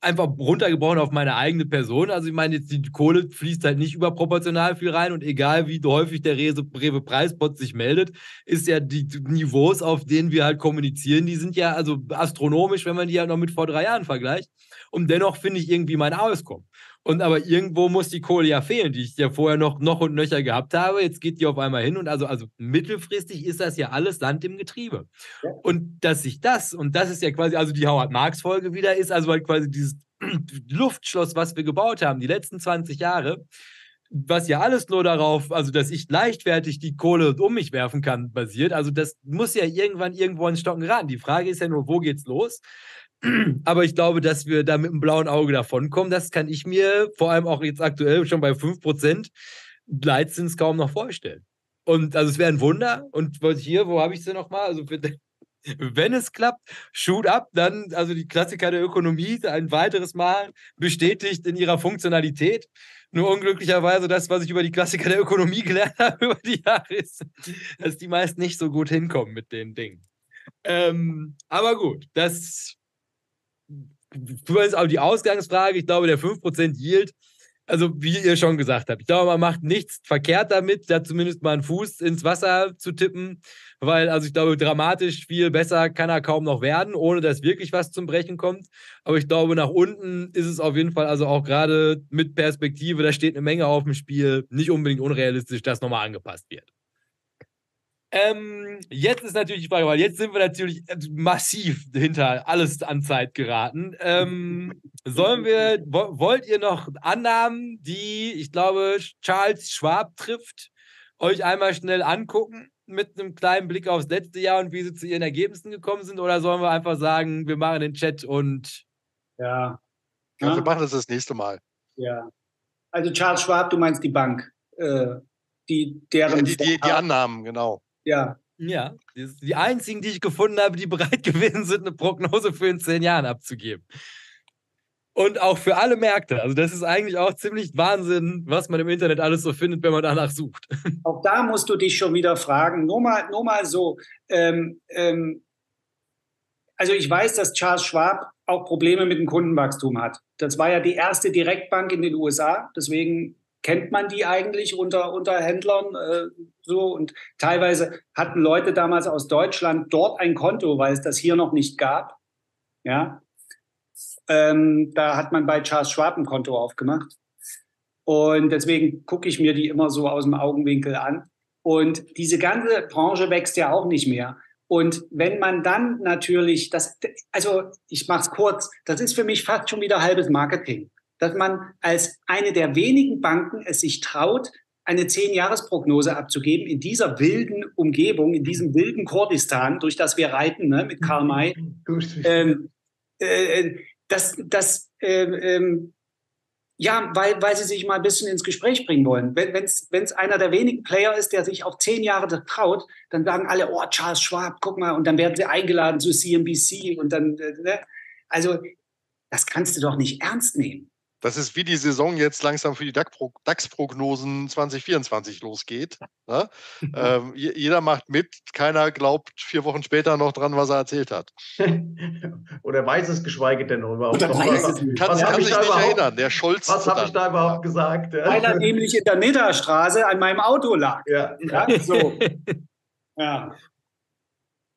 [SPEAKER 5] einfach runtergebrochen auf meine eigene Person. Also ich meine, jetzt die Kohle fließt halt nicht überproportional viel rein und egal wie häufig der Rewe Preisbot sich meldet, ist ja die Niveaus, auf denen wir halt kommunizieren, die sind ja also astronomisch, wenn man die ja noch mit vor drei Jahren vergleicht. Und dennoch finde ich irgendwie mein Auskommen. Und aber irgendwo muss die Kohle ja fehlen, die ich ja vorher noch, noch und nöcher gehabt habe. Jetzt geht die auf einmal hin und also, also mittelfristig ist das ja alles Sand im Getriebe. Ja. Und dass sich das, und das ist ja quasi, also die Howard-Marx-Folge wieder ist, also halt quasi dieses [clears throat] Luftschloss, was wir gebaut haben, die letzten 20 Jahre, was ja alles nur darauf, also dass ich leichtfertig die Kohle um mich werfen kann, basiert. Also das muss ja irgendwann irgendwo ins Stocken geraten. Die Frage ist ja nur, wo geht's los? [clears throat] Aber ich glaube, dass wir da mit einem blauen Auge davonkommen, das kann ich mir vor allem auch jetzt aktuell schon bei 5% Leitzins kaum noch vorstellen. Und also es wäre ein Wunder. Und hier, wo habe ich sie nochmal? Also [laughs] wenn es klappt, shoot up, dann also die Klassiker der Ökonomie ein weiteres Mal bestätigt in ihrer Funktionalität. Nur unglücklicherweise das, was ich über die Klassiker der Ökonomie gelernt [laughs] habe über die Jahre, ist, dass die meist nicht so gut hinkommen mit den Dingen. Ähm, aber gut, das für uns auch die Ausgangsfrage, ich glaube, der 5% Yield, also wie ihr schon gesagt habt, ich glaube, man macht nichts verkehrt damit, da zumindest mal einen Fuß ins Wasser zu tippen, weil, also ich glaube, dramatisch viel besser kann er kaum noch werden, ohne dass wirklich was zum Brechen kommt. Aber ich glaube, nach unten ist es auf jeden Fall, also auch gerade mit Perspektive, da steht eine Menge auf dem Spiel, nicht unbedingt unrealistisch, dass nochmal angepasst wird. Ähm, jetzt ist natürlich die Frage, weil jetzt sind wir natürlich massiv hinter alles an Zeit geraten. Ähm, sollen wir, wollt ihr noch Annahmen, die, ich glaube, Charles Schwab trifft, euch einmal schnell angucken mit einem kleinen Blick aufs letzte Jahr und wie sie zu ihren Ergebnissen gekommen sind? Oder sollen wir einfach sagen, wir machen den Chat und.
[SPEAKER 2] Ja. ja wir machen das das nächste Mal.
[SPEAKER 4] Ja. Also Charles Schwab, du meinst die Bank. Äh, die, deren
[SPEAKER 2] ja, die, die, die Annahmen, genau.
[SPEAKER 4] Ja.
[SPEAKER 5] Ja, die einzigen, die ich gefunden habe, die bereit [laughs] gewesen sind, eine Prognose für in zehn Jahren abzugeben. und auch für alle Märkte. Also das ist eigentlich auch ziemlich Wahnsinn, was man im Internet alles so findet, wenn man danach sucht. [laughs]
[SPEAKER 4] Auch da musst du dich schon wieder fragen. Nur mal, nur mal so. Ähm, ähm, also ich weiß, dass Charles Schwab auch Probleme mit dem Kundenwachstum hat. Das war ja die erste Direktbank in den USA. Deswegen kennt man die eigentlich unter, unter Händlern äh, so. Und teilweise hatten Leute damals aus Deutschland dort ein Konto, weil es das hier noch nicht gab. Ja, ähm, da hat man bei Charles Schwab ein Konto aufgemacht. Und deswegen gucke ich mir die immer so aus dem Augenwinkel an. Und diese ganze Branche wächst ja auch nicht mehr. Und wenn man dann natürlich, das, also ich mache es kurz, das ist für mich fast schon wieder halbes Marketing, dass man als eine der wenigen Banken es sich traut, eine Zehn-Jahres-Prognose abzugeben in dieser wilden Umgebung, in diesem wilden Kurdistan, durch das wir reiten ne, mit Karl May. Ähm, äh, das, das äh, ähm, ja, weil, weil sie sich mal ein bisschen ins Gespräch bringen wollen. Wenn es einer der wenigen Player ist, der sich auf zehn Jahre traut, dann sagen alle, oh, Charles Schwab, guck mal, und dann werden sie eingeladen zu CNBC und dann, äh, ne? also das kannst du doch nicht ernst nehmen.
[SPEAKER 2] Das ist wie die Saison jetzt langsam für die DAX-Prognosen 2024 losgeht. Ne? [laughs] ähm, jeder macht mit, keiner glaubt vier Wochen später noch dran, was er erzählt hat. [laughs]
[SPEAKER 3] Oder weiß es geschweige denn noch überhaupt.
[SPEAKER 2] Oder weiß es nicht. Kann, was kann sich nicht erinnern, der Scholz.
[SPEAKER 3] Was habe ich da überhaupt gesagt?
[SPEAKER 4] Weil er nämlich in der Nidderstraße an meinem Auto lag. Ja. ja so. [laughs]
[SPEAKER 5] ja.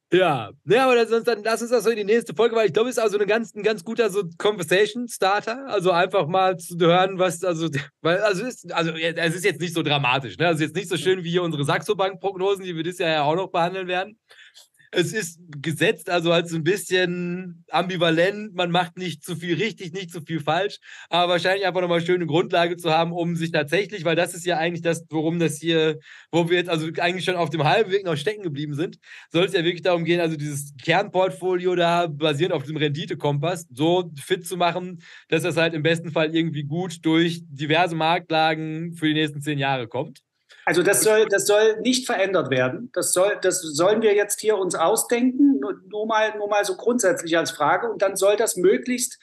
[SPEAKER 5] Ja, ja, aber sonst dann lass uns das so in die nächste Folge, weil ich glaube, es ist also ein ganz, ein ganz guter so Conversation Starter. Also einfach mal zu hören, was, also, weil, also ist, also es ist jetzt nicht so dramatisch, ne? Also jetzt nicht so schön wie hier unsere Saxo Bank Prognosen, die wir dieses Jahr ja auch noch behandeln werden es ist gesetzt, also halt so ein bisschen ambivalent. Man macht nicht zu viel richtig, nicht zu viel falsch, aber wahrscheinlich einfach nochmal schöne Grundlage zu haben, um sich tatsächlich, weil das ist ja eigentlich das, worum das hier, wo wir jetzt also eigentlich schon auf dem halben Weg noch stecken geblieben sind, soll es ja wirklich darum gehen, also dieses Kernportfolio da basierend auf dem Renditekompass so fit zu machen, dass das halt im besten Fall irgendwie gut durch diverse Marktlagen für die nächsten zehn Jahre kommt.
[SPEAKER 4] Also das soll, das soll nicht verändert werden. Das, soll, das sollen wir jetzt hier uns ausdenken, nur, nur, mal, nur mal so grundsätzlich als Frage. Und dann soll das möglichst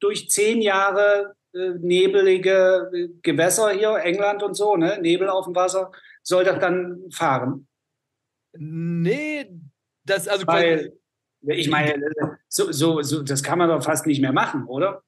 [SPEAKER 4] durch zehn Jahre äh, nebelige äh, Gewässer hier, England und so, ne, Nebel auf dem Wasser, soll das dann fahren?
[SPEAKER 5] Nee, das also.
[SPEAKER 4] Weil, ich meine, so, so, so, das kann man doch fast nicht mehr machen, oder?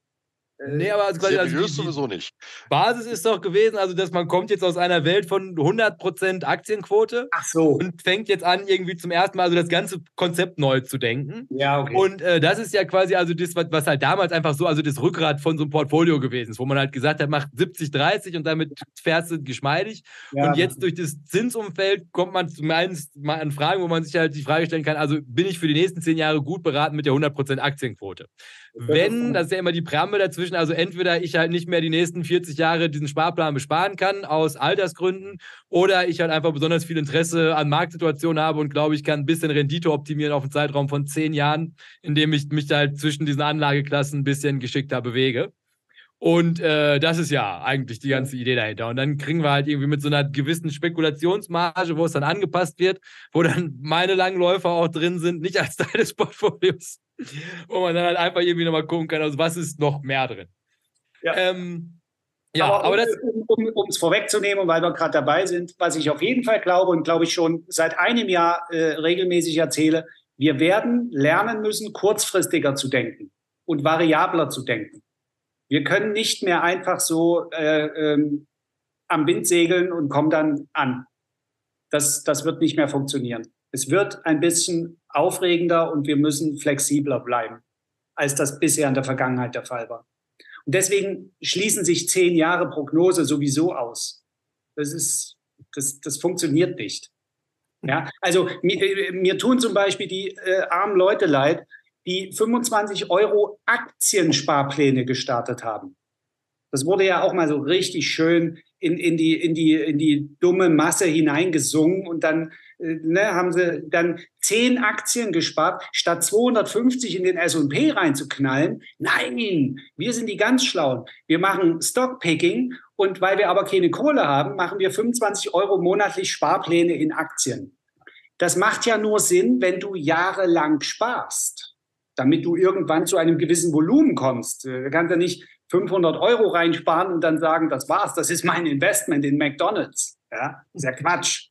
[SPEAKER 5] Nee, aber also,
[SPEAKER 2] quasi, also die, sowieso nicht.
[SPEAKER 5] Basis ist doch gewesen, also dass man kommt jetzt aus einer Welt von 100% Aktienquote
[SPEAKER 4] Ach so.
[SPEAKER 5] und fängt jetzt an, irgendwie zum ersten Mal also das ganze Konzept neu zu denken.
[SPEAKER 4] Ja, okay.
[SPEAKER 5] Und äh, das ist ja quasi also das, was, halt damals einfach so, also das Rückgrat von so einem Portfolio gewesen ist, wo man halt gesagt hat, macht 70, 30 und damit fährst du geschmeidig. Ja. Und jetzt durch das Zinsumfeld kommt man zumindest mal an Fragen, wo man sich halt die Frage stellen kann, also bin ich für die nächsten zehn Jahre gut beraten mit der 100% Aktienquote? Wenn, das ist ja immer die Präambel dazwischen, also entweder ich halt nicht mehr die nächsten 40 Jahre diesen Sparplan besparen kann, aus Altersgründen, oder ich halt einfach besonders viel Interesse an Marktsituationen habe und glaube, ich kann ein bisschen Rendite optimieren auf einen Zeitraum von zehn Jahren, indem ich mich halt zwischen diesen Anlageklassen ein bisschen geschickter bewege. Und äh, das ist ja eigentlich die ganze Idee dahinter. Und dann kriegen wir halt irgendwie mit so einer gewissen Spekulationsmarge, wo es dann angepasst wird, wo dann meine Langläufer auch drin sind, nicht als Teil des Portfolios, wo man dann halt einfach irgendwie nochmal gucken kann, also was ist noch mehr drin.
[SPEAKER 4] Ja. Ähm, ja, aber, aber das, um es vorwegzunehmen, weil wir gerade dabei sind, was ich auf jeden Fall glaube und glaube ich schon seit einem Jahr äh, regelmäßig erzähle, wir werden lernen müssen, kurzfristiger zu denken und variabler zu denken. Wir können nicht mehr einfach so äh, ähm, am Wind segeln und kommen dann an. Das, das wird nicht mehr funktionieren. Es wird ein bisschen aufregender und wir müssen flexibler bleiben, als das bisher in der Vergangenheit der Fall war. Und deswegen schließen sich zehn Jahre Prognose sowieso aus. Das ist, das, das funktioniert nicht. Ja, also mir, mir tun zum Beispiel die äh, armen Leute leid, die 25 Euro Aktiensparpläne gestartet haben. Das wurde ja auch mal so richtig schön in, in, die, in, die, in die dumme Masse hineingesungen und dann äh, ne, haben sie dann 10 Aktien gespart, statt 250 in den S&P reinzuknallen. Nein, wir sind die ganz Schlauen. Wir machen Stockpicking und weil wir aber keine Kohle haben, machen wir 25 Euro monatlich Sparpläne in Aktien. Das macht ja nur Sinn, wenn du jahrelang sparst. Damit du irgendwann zu einem gewissen Volumen kommst. Du äh, kannst ja nicht 500 Euro reinsparen und dann sagen, das war's, das ist mein Investment in McDonald's. Ja, ist ja Quatsch.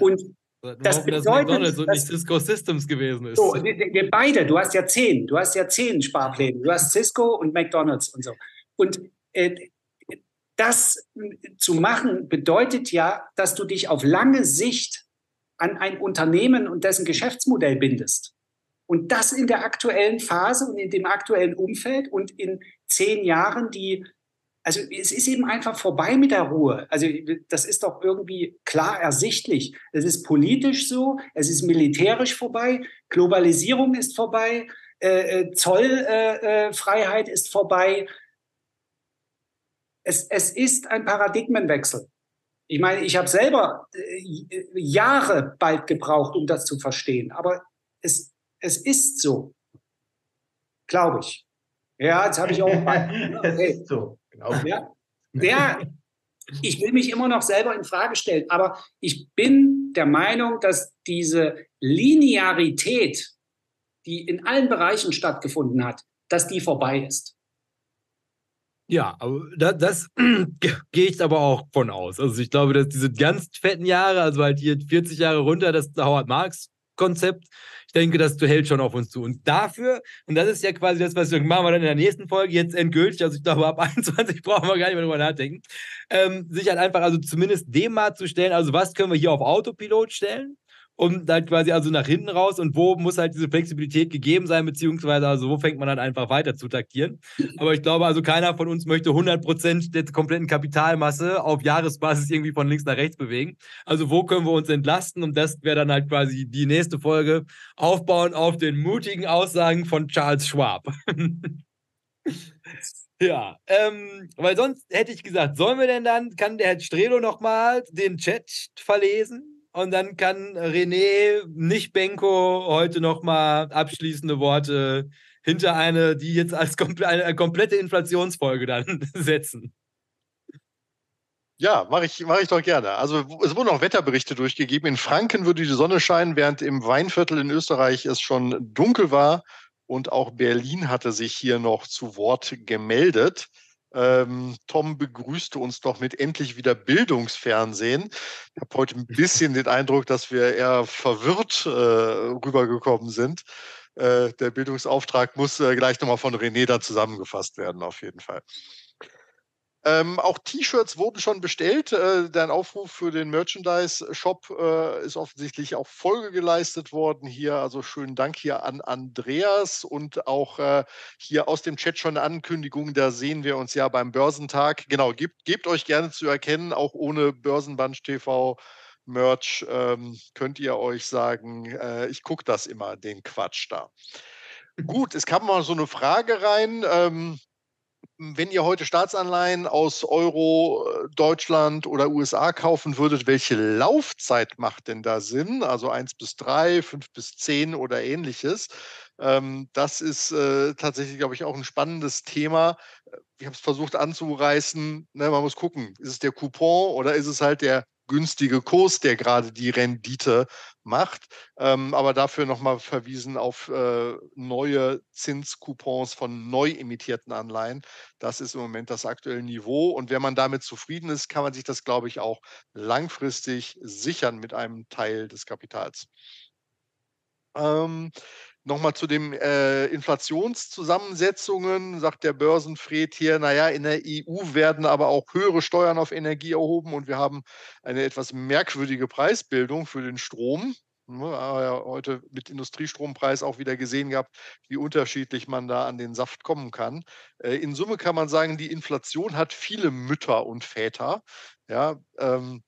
[SPEAKER 4] Und
[SPEAKER 5] das hoffen, bedeutet, dass McDonald's und nicht Cisco Systems gewesen ist. So,
[SPEAKER 4] wir beide, du hast ja zehn, du hast ja zehn Sparpläne. Du hast Cisco und McDonald's und so. Und äh, das zu machen bedeutet ja, dass du dich auf lange Sicht an ein Unternehmen und dessen Geschäftsmodell bindest. Und das in der aktuellen Phase und in dem aktuellen Umfeld und in zehn Jahren, die, also es ist eben einfach vorbei mit der Ruhe. Also das ist doch irgendwie klar ersichtlich. Es ist politisch so, es ist militärisch vorbei, Globalisierung ist vorbei, äh, äh Zollfreiheit äh, äh ist vorbei. Es, es ist ein Paradigmenwechsel. Ich meine, ich habe selber äh, Jahre bald gebraucht, um das zu verstehen, aber es, es ist so, glaube ich. Ja, jetzt habe ich auch. [laughs] es ist so, glaube ich. Ja, [laughs] der, ich will mich immer noch selber in Frage stellen, aber ich bin der Meinung, dass diese Linearität, die in allen Bereichen stattgefunden hat, dass die vorbei ist.
[SPEAKER 5] Ja, aber das, [clears throat] das gehe ich aber auch von aus. Also ich glaube, dass diese ganz fetten Jahre, also halt hier 40 Jahre runter, das Howard Marks Konzept, ich denke, das hält schon auf uns zu. Und dafür, und das ist ja quasi das, was wir machen wir dann in der nächsten Folge jetzt endgültig, also ich glaube, ab [laughs] 21 brauchen wir gar nicht mehr drüber nachdenken, ähm, sich halt einfach, also zumindest dem mal zu stellen, also was können wir hier auf Autopilot stellen? Und dann quasi also nach hinten raus und wo muss halt diese Flexibilität gegeben sein, beziehungsweise also wo fängt man dann einfach weiter zu taktieren. Aber ich glaube also keiner von uns möchte 100% der kompletten Kapitalmasse auf Jahresbasis irgendwie von links nach rechts bewegen. Also wo können wir uns entlasten und das wäre dann halt quasi die nächste Folge aufbauen auf den mutigen Aussagen von Charles Schwab. [laughs] Ja, ähm, weil sonst hätte ich gesagt, sollen wir denn dann, kann der Herr Strelo nochmal den Chat verlesen? Und dann kann René, nicht Benko, heute nochmal abschließende Worte hinter eine, die jetzt als komple eine komplette Inflationsfolge dann [laughs] setzen.
[SPEAKER 2] Ja, mache ich, mach ich doch gerne. Also es wurden auch Wetterberichte durchgegeben. In Franken würde die Sonne scheinen, während im Weinviertel in Österreich es schon dunkel war. Und auch Berlin hatte sich hier noch zu Wort gemeldet. Ähm, Tom begrüßte uns doch mit endlich wieder Bildungsfernsehen. Ich habe heute ein bisschen den Eindruck, dass wir eher verwirrt äh, rübergekommen sind. Äh, der Bildungsauftrag muss äh, gleich nochmal von René dann zusammengefasst werden, auf jeden Fall. Ähm, auch T-Shirts wurden schon bestellt. Äh, dein Aufruf für den Merchandise-Shop äh, ist offensichtlich auch Folge geleistet worden hier. Also schönen Dank hier an Andreas und auch äh, hier aus dem Chat schon eine Ankündigung. Da sehen wir uns ja beim Börsentag. Genau, gebt, gebt euch gerne zu erkennen, auch ohne Börsenband TV. Merch ähm, könnt ihr euch sagen, äh, ich gucke das immer, den Quatsch da. Gut, es kam mal so eine Frage rein. Ähm, wenn ihr heute Staatsanleihen aus Euro, äh, Deutschland oder USA kaufen würdet, welche Laufzeit macht denn da Sinn? Also 1 bis 3, 5 bis 10 oder ähnliches. Ähm, das ist äh, tatsächlich, glaube ich, auch ein spannendes Thema. Ich habe es versucht anzureißen. Ne, man muss gucken, ist es der Coupon oder ist es halt der günstige Kurs, der gerade die Rendite macht. Ähm, aber dafür nochmal verwiesen auf äh, neue Zinscoupons von neu emittierten Anleihen. Das ist im Moment das aktuelle Niveau. Und wenn man damit zufrieden ist, kann man sich das, glaube ich, auch langfristig sichern mit einem Teil des Kapitals. Ähm, Nochmal zu den äh, Inflationszusammensetzungen, sagt der Börsenfred hier, naja, in der EU werden aber auch höhere Steuern auf Energie erhoben und wir haben eine etwas merkwürdige Preisbildung für den Strom. Ne, ja heute mit Industriestrompreis auch wieder gesehen gehabt, wie unterschiedlich man da an den Saft kommen kann. Äh, in Summe kann man sagen, die Inflation hat viele Mütter und Väter. Ja, ähm,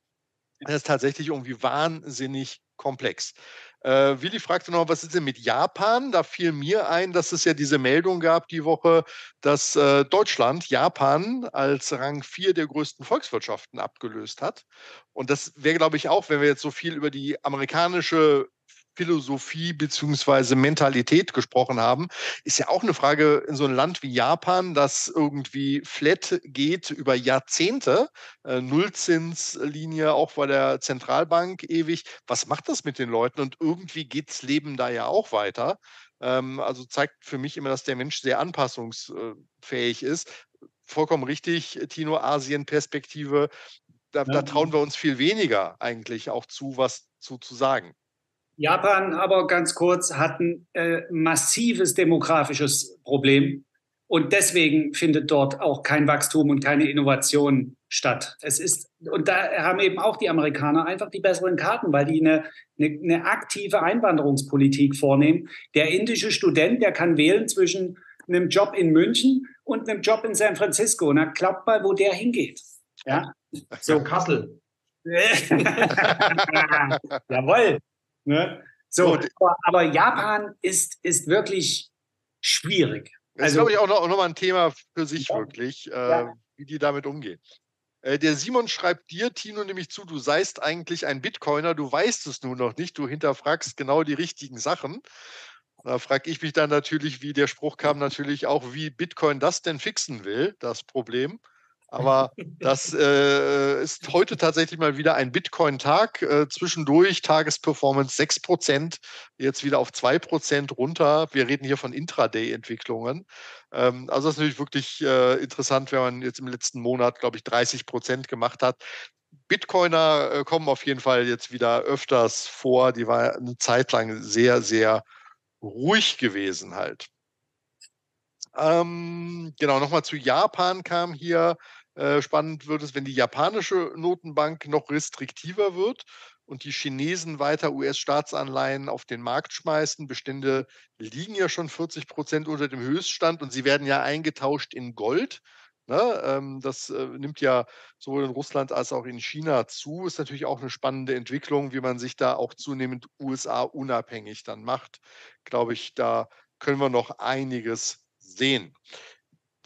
[SPEAKER 2] das ist tatsächlich irgendwie wahnsinnig komplex. Äh, Willi fragte noch, was ist denn mit Japan? Da fiel mir ein, dass es ja diese Meldung gab die Woche, dass äh, Deutschland Japan als Rang 4 der größten Volkswirtschaften abgelöst hat. Und das wäre, glaube ich, auch, wenn wir jetzt so viel über die amerikanische Philosophie beziehungsweise Mentalität gesprochen haben, ist ja auch eine Frage in so einem Land wie Japan, das irgendwie flat geht über Jahrzehnte, äh, Nullzinslinie auch bei der Zentralbank ewig. Was macht das mit den Leuten? Und irgendwie geht das Leben da ja auch weiter. Ähm, also zeigt für mich immer, dass der Mensch sehr anpassungsfähig ist. Vollkommen richtig, Tino, Asien-Perspektive. Da, ja. da trauen wir uns viel weniger eigentlich auch zu, was zu, zu sagen.
[SPEAKER 4] Japan aber ganz kurz hat ein äh, massives demografisches Problem. Und deswegen findet dort auch kein Wachstum und keine Innovation statt. Es ist, und da haben eben auch die Amerikaner einfach die besseren Karten, weil die eine, eine, eine aktive Einwanderungspolitik vornehmen. Der indische Student, der kann wählen zwischen einem Job in München und einem Job in San Francisco. Na, glaubt mal, wo der hingeht. Ja?
[SPEAKER 3] So Kassel. [laughs]
[SPEAKER 4] Jawohl. Ne? So, aber, aber Japan ist, ist wirklich schwierig.
[SPEAKER 2] Das also, ist, glaube ich, auch noch, noch mal ein Thema für sich ja. wirklich, äh, ja. wie die damit umgehen. Äh, der Simon schreibt dir, Tino, nämlich zu, du seist eigentlich ein Bitcoiner, du weißt es nur noch nicht, du hinterfragst genau die richtigen Sachen. Da frage ich mich dann natürlich, wie der Spruch kam, natürlich auch, wie Bitcoin das denn fixen will, das Problem. Aber [laughs] das äh, ist heute tatsächlich mal wieder ein Bitcoin-Tag. Äh, zwischendurch Tagesperformance 6%, jetzt wieder auf 2% runter. Wir reden hier von Intraday-Entwicklungen. Ähm, also das ist natürlich wirklich äh, interessant, wenn man jetzt im letzten Monat, glaube ich, 30% gemacht hat. Bitcoiner äh, kommen auf jeden Fall jetzt wieder öfters vor. Die war eine Zeit lang sehr, sehr ruhig gewesen halt. Ähm, genau, nochmal zu Japan kam hier äh, spannend wird es, wenn die japanische Notenbank noch restriktiver wird und die Chinesen weiter US-Staatsanleihen auf den Markt schmeißen. Bestände liegen ja schon 40 Prozent unter dem Höchststand und sie werden ja eingetauscht in Gold. Ne? Ähm, das äh, nimmt ja sowohl in Russland als auch in China zu. Ist natürlich auch eine spannende Entwicklung, wie man sich da auch zunehmend USA unabhängig dann macht. Glaube ich, da können wir noch einiges sehen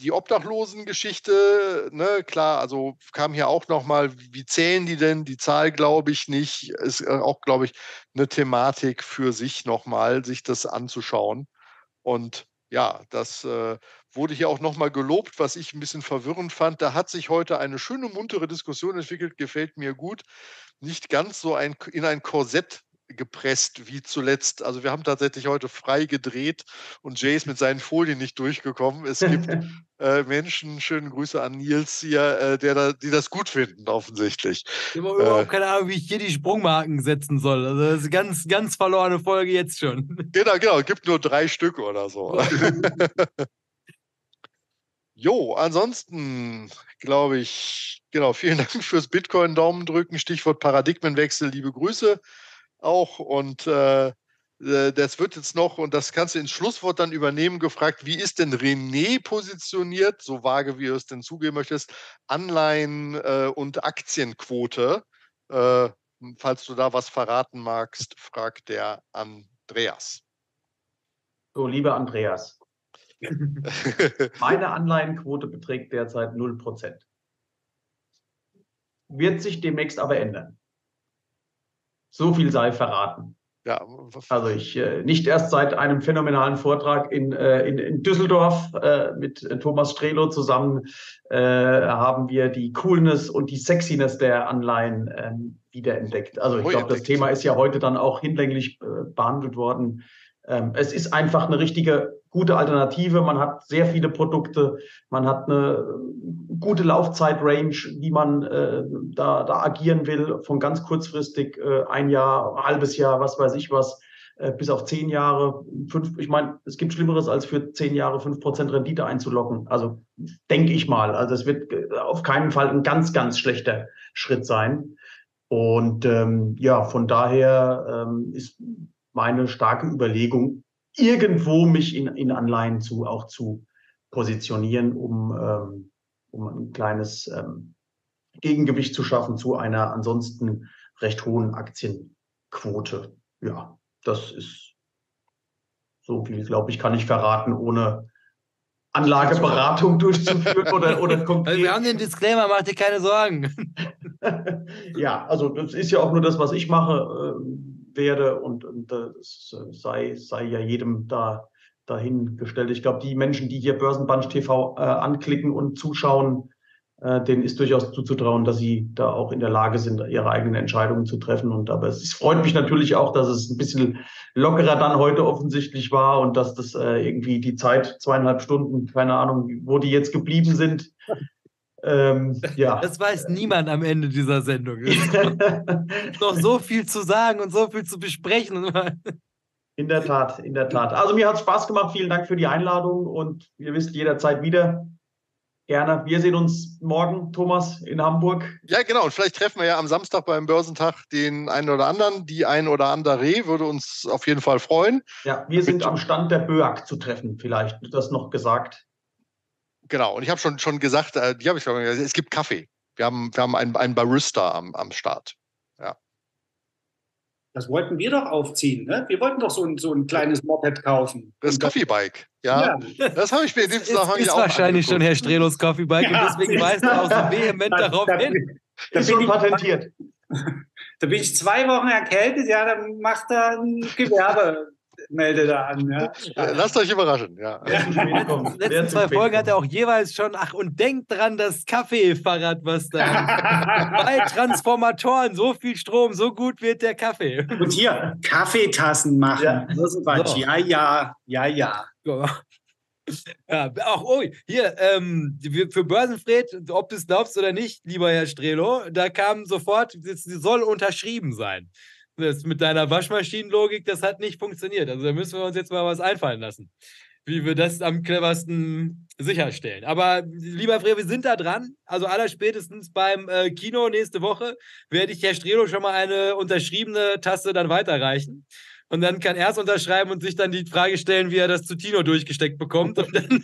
[SPEAKER 2] die Obdachlosengeschichte, ne, klar, also kam hier auch nochmal, wie zählen die denn? Die Zahl glaube ich nicht, ist äh, auch, glaube ich, eine Thematik für sich nochmal, sich das anzuschauen. Und ja, das äh, wurde hier auch nochmal gelobt, was ich ein bisschen verwirrend fand. Da hat sich heute eine schöne, muntere Diskussion entwickelt, gefällt mir gut. Nicht ganz so ein, in ein Korsett gepresst wie zuletzt. Also wir haben tatsächlich heute frei gedreht und Jay ist mit seinen Folien nicht durchgekommen. Es gibt [laughs] äh, Menschen, schönen Grüße an Nils hier, äh, der da, die das gut finden, offensichtlich.
[SPEAKER 5] Ich habe überhaupt äh, keine Ahnung, wie ich hier die Sprungmarken setzen soll. Also das ist eine ganz, ganz verlorene Folge jetzt schon. [laughs]
[SPEAKER 2] Genau, genau, es gibt nur drei Stück oder so. [laughs] Jo, ansonsten glaube ich, genau, vielen Dank fürs Bitcoin-Daumen drücken. Stichwort Paradigmenwechsel, liebe Grüße auch. Und äh, äh, das wird jetzt noch, und das kannst du ins Schlusswort dann übernehmen, gefragt, wie ist denn René positioniert, so vage wie du es denn zugeben möchtest, Anleihen äh, und Aktienquote? Äh, falls du da was verraten magst, fragt der Andreas.
[SPEAKER 3] So, lieber Andreas, [laughs] meine Anleihenquote beträgt derzeit 0%. Wird sich demnächst aber ändern. So viel sei verraten. Ja, also ich äh, nicht erst seit einem phänomenalen Vortrag in, äh, in, in, Düsseldorf äh, mit Thomas Strelo zusammen äh, haben wir die Coolness und die Sexiness der Anleihen ähm, wiederentdeckt. Also ich glaube, das Thema ist ja heute dann auch hinlänglich äh, behandelt worden. Ähm, es ist einfach eine richtige gute Alternative. Man hat sehr viele Produkte, man hat eine gute Laufzeitrange, die man äh, da, da agieren will, von ganz kurzfristig äh, ein Jahr, ein halbes Jahr, was weiß ich was, äh, bis auf zehn Jahre. Fünf, ich meine, es gibt Schlimmeres, als für zehn Jahre fünf Prozent Rendite einzulocken. Also denke ich mal. Also es wird äh, auf keinen Fall ein ganz, ganz schlechter Schritt sein. Und ähm, ja, von daher ähm, ist meine starke Überlegung, irgendwo mich in, in Anleihen zu auch zu positionieren, um, ähm, um ein kleines ähm, Gegengewicht zu schaffen zu einer ansonsten recht hohen Aktienquote. Ja, das ist so viel, glaube ich, kann ich verraten, ohne Anlageberatung durchzuführen oder, oder [laughs]
[SPEAKER 5] konkret. Wir haben den Disclaimer, mach dir keine Sorgen. [laughs]
[SPEAKER 3] ja, also das ist ja auch nur das, was ich mache. Ähm, werde und, und das sei, sei ja jedem da dahingestellt. Ich glaube, die Menschen, die hier Börsenbunch TV äh, anklicken und zuschauen, äh, denen ist durchaus zuzutrauen, dass sie da auch in der Lage sind, ihre eigenen Entscheidungen zu treffen. Und aber es freut mich natürlich auch, dass es ein bisschen lockerer dann heute offensichtlich war und dass das äh, irgendwie die Zeit, zweieinhalb Stunden, keine Ahnung, wo die jetzt geblieben sind.
[SPEAKER 5] Ähm, ja. [laughs] Das weiß niemand am Ende dieser Sendung. [laughs] Noch so viel zu sagen und so viel zu besprechen. [laughs]
[SPEAKER 3] In der Tat, in der Tat. Also mir hat es Spaß gemacht. Vielen Dank für die Einladung und ihr wisst jederzeit wieder. Gerne. Wir sehen uns morgen, Thomas, in Hamburg.
[SPEAKER 2] Ja, genau. Und vielleicht treffen wir ja am Samstag beim Börsentag den einen oder anderen. Die ein oder andere würde uns auf jeden Fall freuen.
[SPEAKER 3] Ja, wir sind am Stand der BÖAG zu treffen, vielleicht das noch gesagt.
[SPEAKER 2] Genau. Und ich habe schon, schon gesagt, äh, die habe ich schon gesagt, es gibt Kaffee. Wir haben, wir haben einen, einen Barista am, am Start. Ja.
[SPEAKER 4] Das wollten wir doch aufziehen, ne? Wir wollten doch so ein, so ein kleines Moped kaufen.
[SPEAKER 2] Das Coffee-Bike, ja. ja. Das habe ich mir in dem
[SPEAKER 5] Zusammenhang ja auch wahrscheinlich angeguckt. schon Herr Strelos Coffee-Bike ja. und deswegen weist er auch so [laughs] vehement darauf da, hin.
[SPEAKER 3] Das ist schon patentiert. [laughs]
[SPEAKER 4] Da bin ich zwei Wochen erkältet, ja, dann macht er ein Gewerbe melde da an. Ja.
[SPEAKER 2] Lasst euch überraschen. Ja.
[SPEAKER 5] Die letzten zwei Folgen hat er auch jeweils schon, ach, und denkt dran, das Kaffeefahrrad, was da [laughs] bei Transformatoren, so viel Strom, so gut wird der Kaffee.
[SPEAKER 4] Und hier, Kaffeetassen machen. Ja, so. ja, ja, ja, ja.
[SPEAKER 5] Ja, auch, oh, hier, ähm, für Börsenfred, ob du es glaubst oder nicht, lieber Herr Strelo, da kam sofort, sie soll unterschrieben sein das mit deiner Waschmaschinenlogik, das hat nicht funktioniert. Also da müssen wir uns jetzt mal was einfallen lassen, wie wir das am cleversten sicherstellen. Aber lieber Fred, wir sind da dran. Also allerspätestens beim äh, Kino nächste Woche werde ich Herr Strelo schon mal eine unterschriebene Tasse dann weiterreichen. Und dann kann er es unterschreiben und sich dann die Frage stellen, wie er das zu Tino durchgesteckt bekommt. Und dann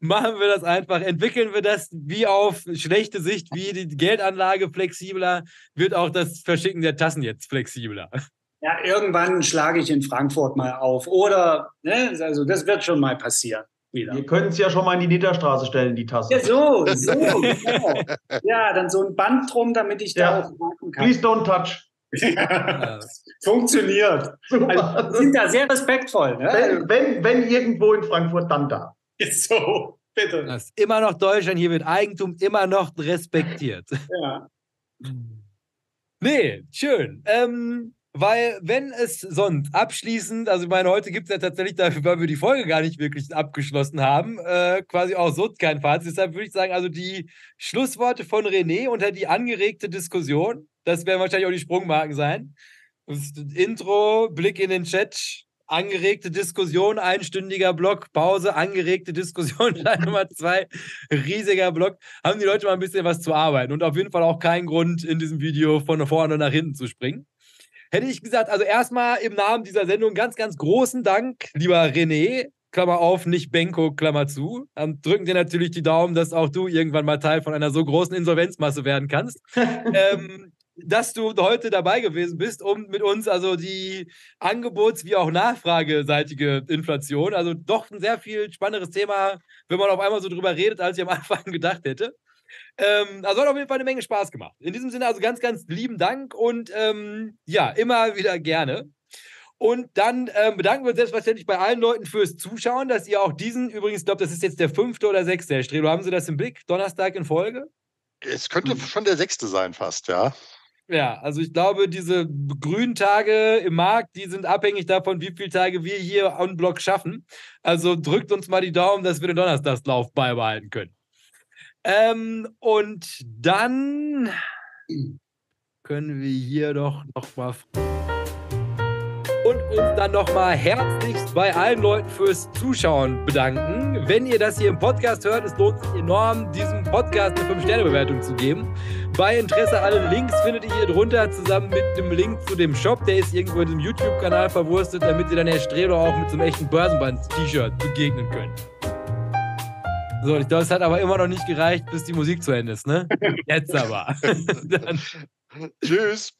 [SPEAKER 5] machen wir das einfach, entwickeln wir das wie auf schlechte Sicht, wie die Geldanlage flexibler, wird auch das Verschicken der Tassen jetzt flexibler.
[SPEAKER 4] Ja, irgendwann schlage ich in Frankfurt mal auf. Oder, ne, also das wird schon mal passieren.
[SPEAKER 3] Wieder. Wir können es ja schon mal in die Niederstraße stellen, die Tasse.
[SPEAKER 4] Ja, so, so, [laughs] genau. Ja, dann so ein Band drum, damit ich ja. da auch
[SPEAKER 3] warten kann. Please don't touch.
[SPEAKER 4] Ja. [laughs] Funktioniert. Also, sind da sehr respektvoll. Ne?
[SPEAKER 3] Wenn, wenn, wenn irgendwo in Frankfurt, dann da. [laughs]
[SPEAKER 5] So, bitte. Das ist immer noch Deutschland, hier wird Eigentum immer noch respektiert. [laughs] Ja. Nee, schön. Ähm, weil, wenn es sonst abschließend, also ich meine, heute gibt es ja tatsächlich dafür, [laughs] weil wir die Folge gar nicht wirklich abgeschlossen haben, äh, quasi auch so kein Fazit. Deshalb würde ich sagen, also die Schlussworte von René unter die angeregte Diskussion, das werden wahrscheinlich auch die Sprungmarken sein. Das Intro, Blick in den Chat, angeregte Diskussion, einstündiger Block, Pause, angeregte Diskussion, [laughs] Teil Nummer zwei, riesiger Block, haben die Leute mal ein bisschen was zu arbeiten und auf jeden Fall auch keinen Grund, in diesem Video von vorne nach hinten zu springen. Hätte ich gesagt, also erstmal im Namen dieser Sendung ganz, ganz großen Dank, lieber René, Klammer auf, nicht Benko, Klammer zu. Dann drücken dir natürlich die Daumen, dass auch du irgendwann mal Teil von einer so großen Insolvenzmasse werden kannst. [laughs] ähm, dass du heute dabei gewesen bist, um mit uns also die Angebots- wie auch nachfrageseitige Inflation, also doch ein sehr viel spannenderes Thema, wenn man auf einmal so drüber redet, als ich am [laughs] Anfang gedacht hätte. Ähm, also hat auf jeden Fall eine Menge Spaß gemacht. In diesem Sinne also ganz, ganz lieben Dank und ähm, ja, immer wieder gerne. Und dann ähm, bedanken wir uns selbstverständlich bei allen Leuten fürs Zuschauen, dass ihr auch diesen, übrigens, ich glaube, das ist jetzt der fünfte oder sechste, Herr Strelo, haben Sie das im Blick? Donnerstag in Folge?
[SPEAKER 2] Es könnte schon der sechste sein, fast, ja.
[SPEAKER 5] Ja, also ich glaube, diese grünen Tage im Markt, die sind abhängig davon, wie viele Tage wir hier on Block schaffen. Also drückt uns mal die Daumen, dass wir den Donnerstagslauf beibehalten können. Ähm, und dann können wir hier doch noch mal und uns dann nochmal herzlichst bei allen Leuten fürs Zuschauen bedanken. Wenn ihr das hier im Podcast hört, es lohnt sich enorm, diesem Podcast eine 5-Sterne-Bewertung zu geben. Bei Interesse alle Links findet ihr hier drunter zusammen mit dem Link zu dem Shop. Der ist irgendwo in diesem YouTube-Kanal verwurstet, damit ihr dann Herr Strelo auch mit so einem echten Börsenband-T-Shirt begegnen könnt. So, ich glaube, es hat aber immer noch nicht gereicht, bis die Musik zu Ende ist, ne? [laughs] Jetzt aber. [laughs]
[SPEAKER 2] Tschüss.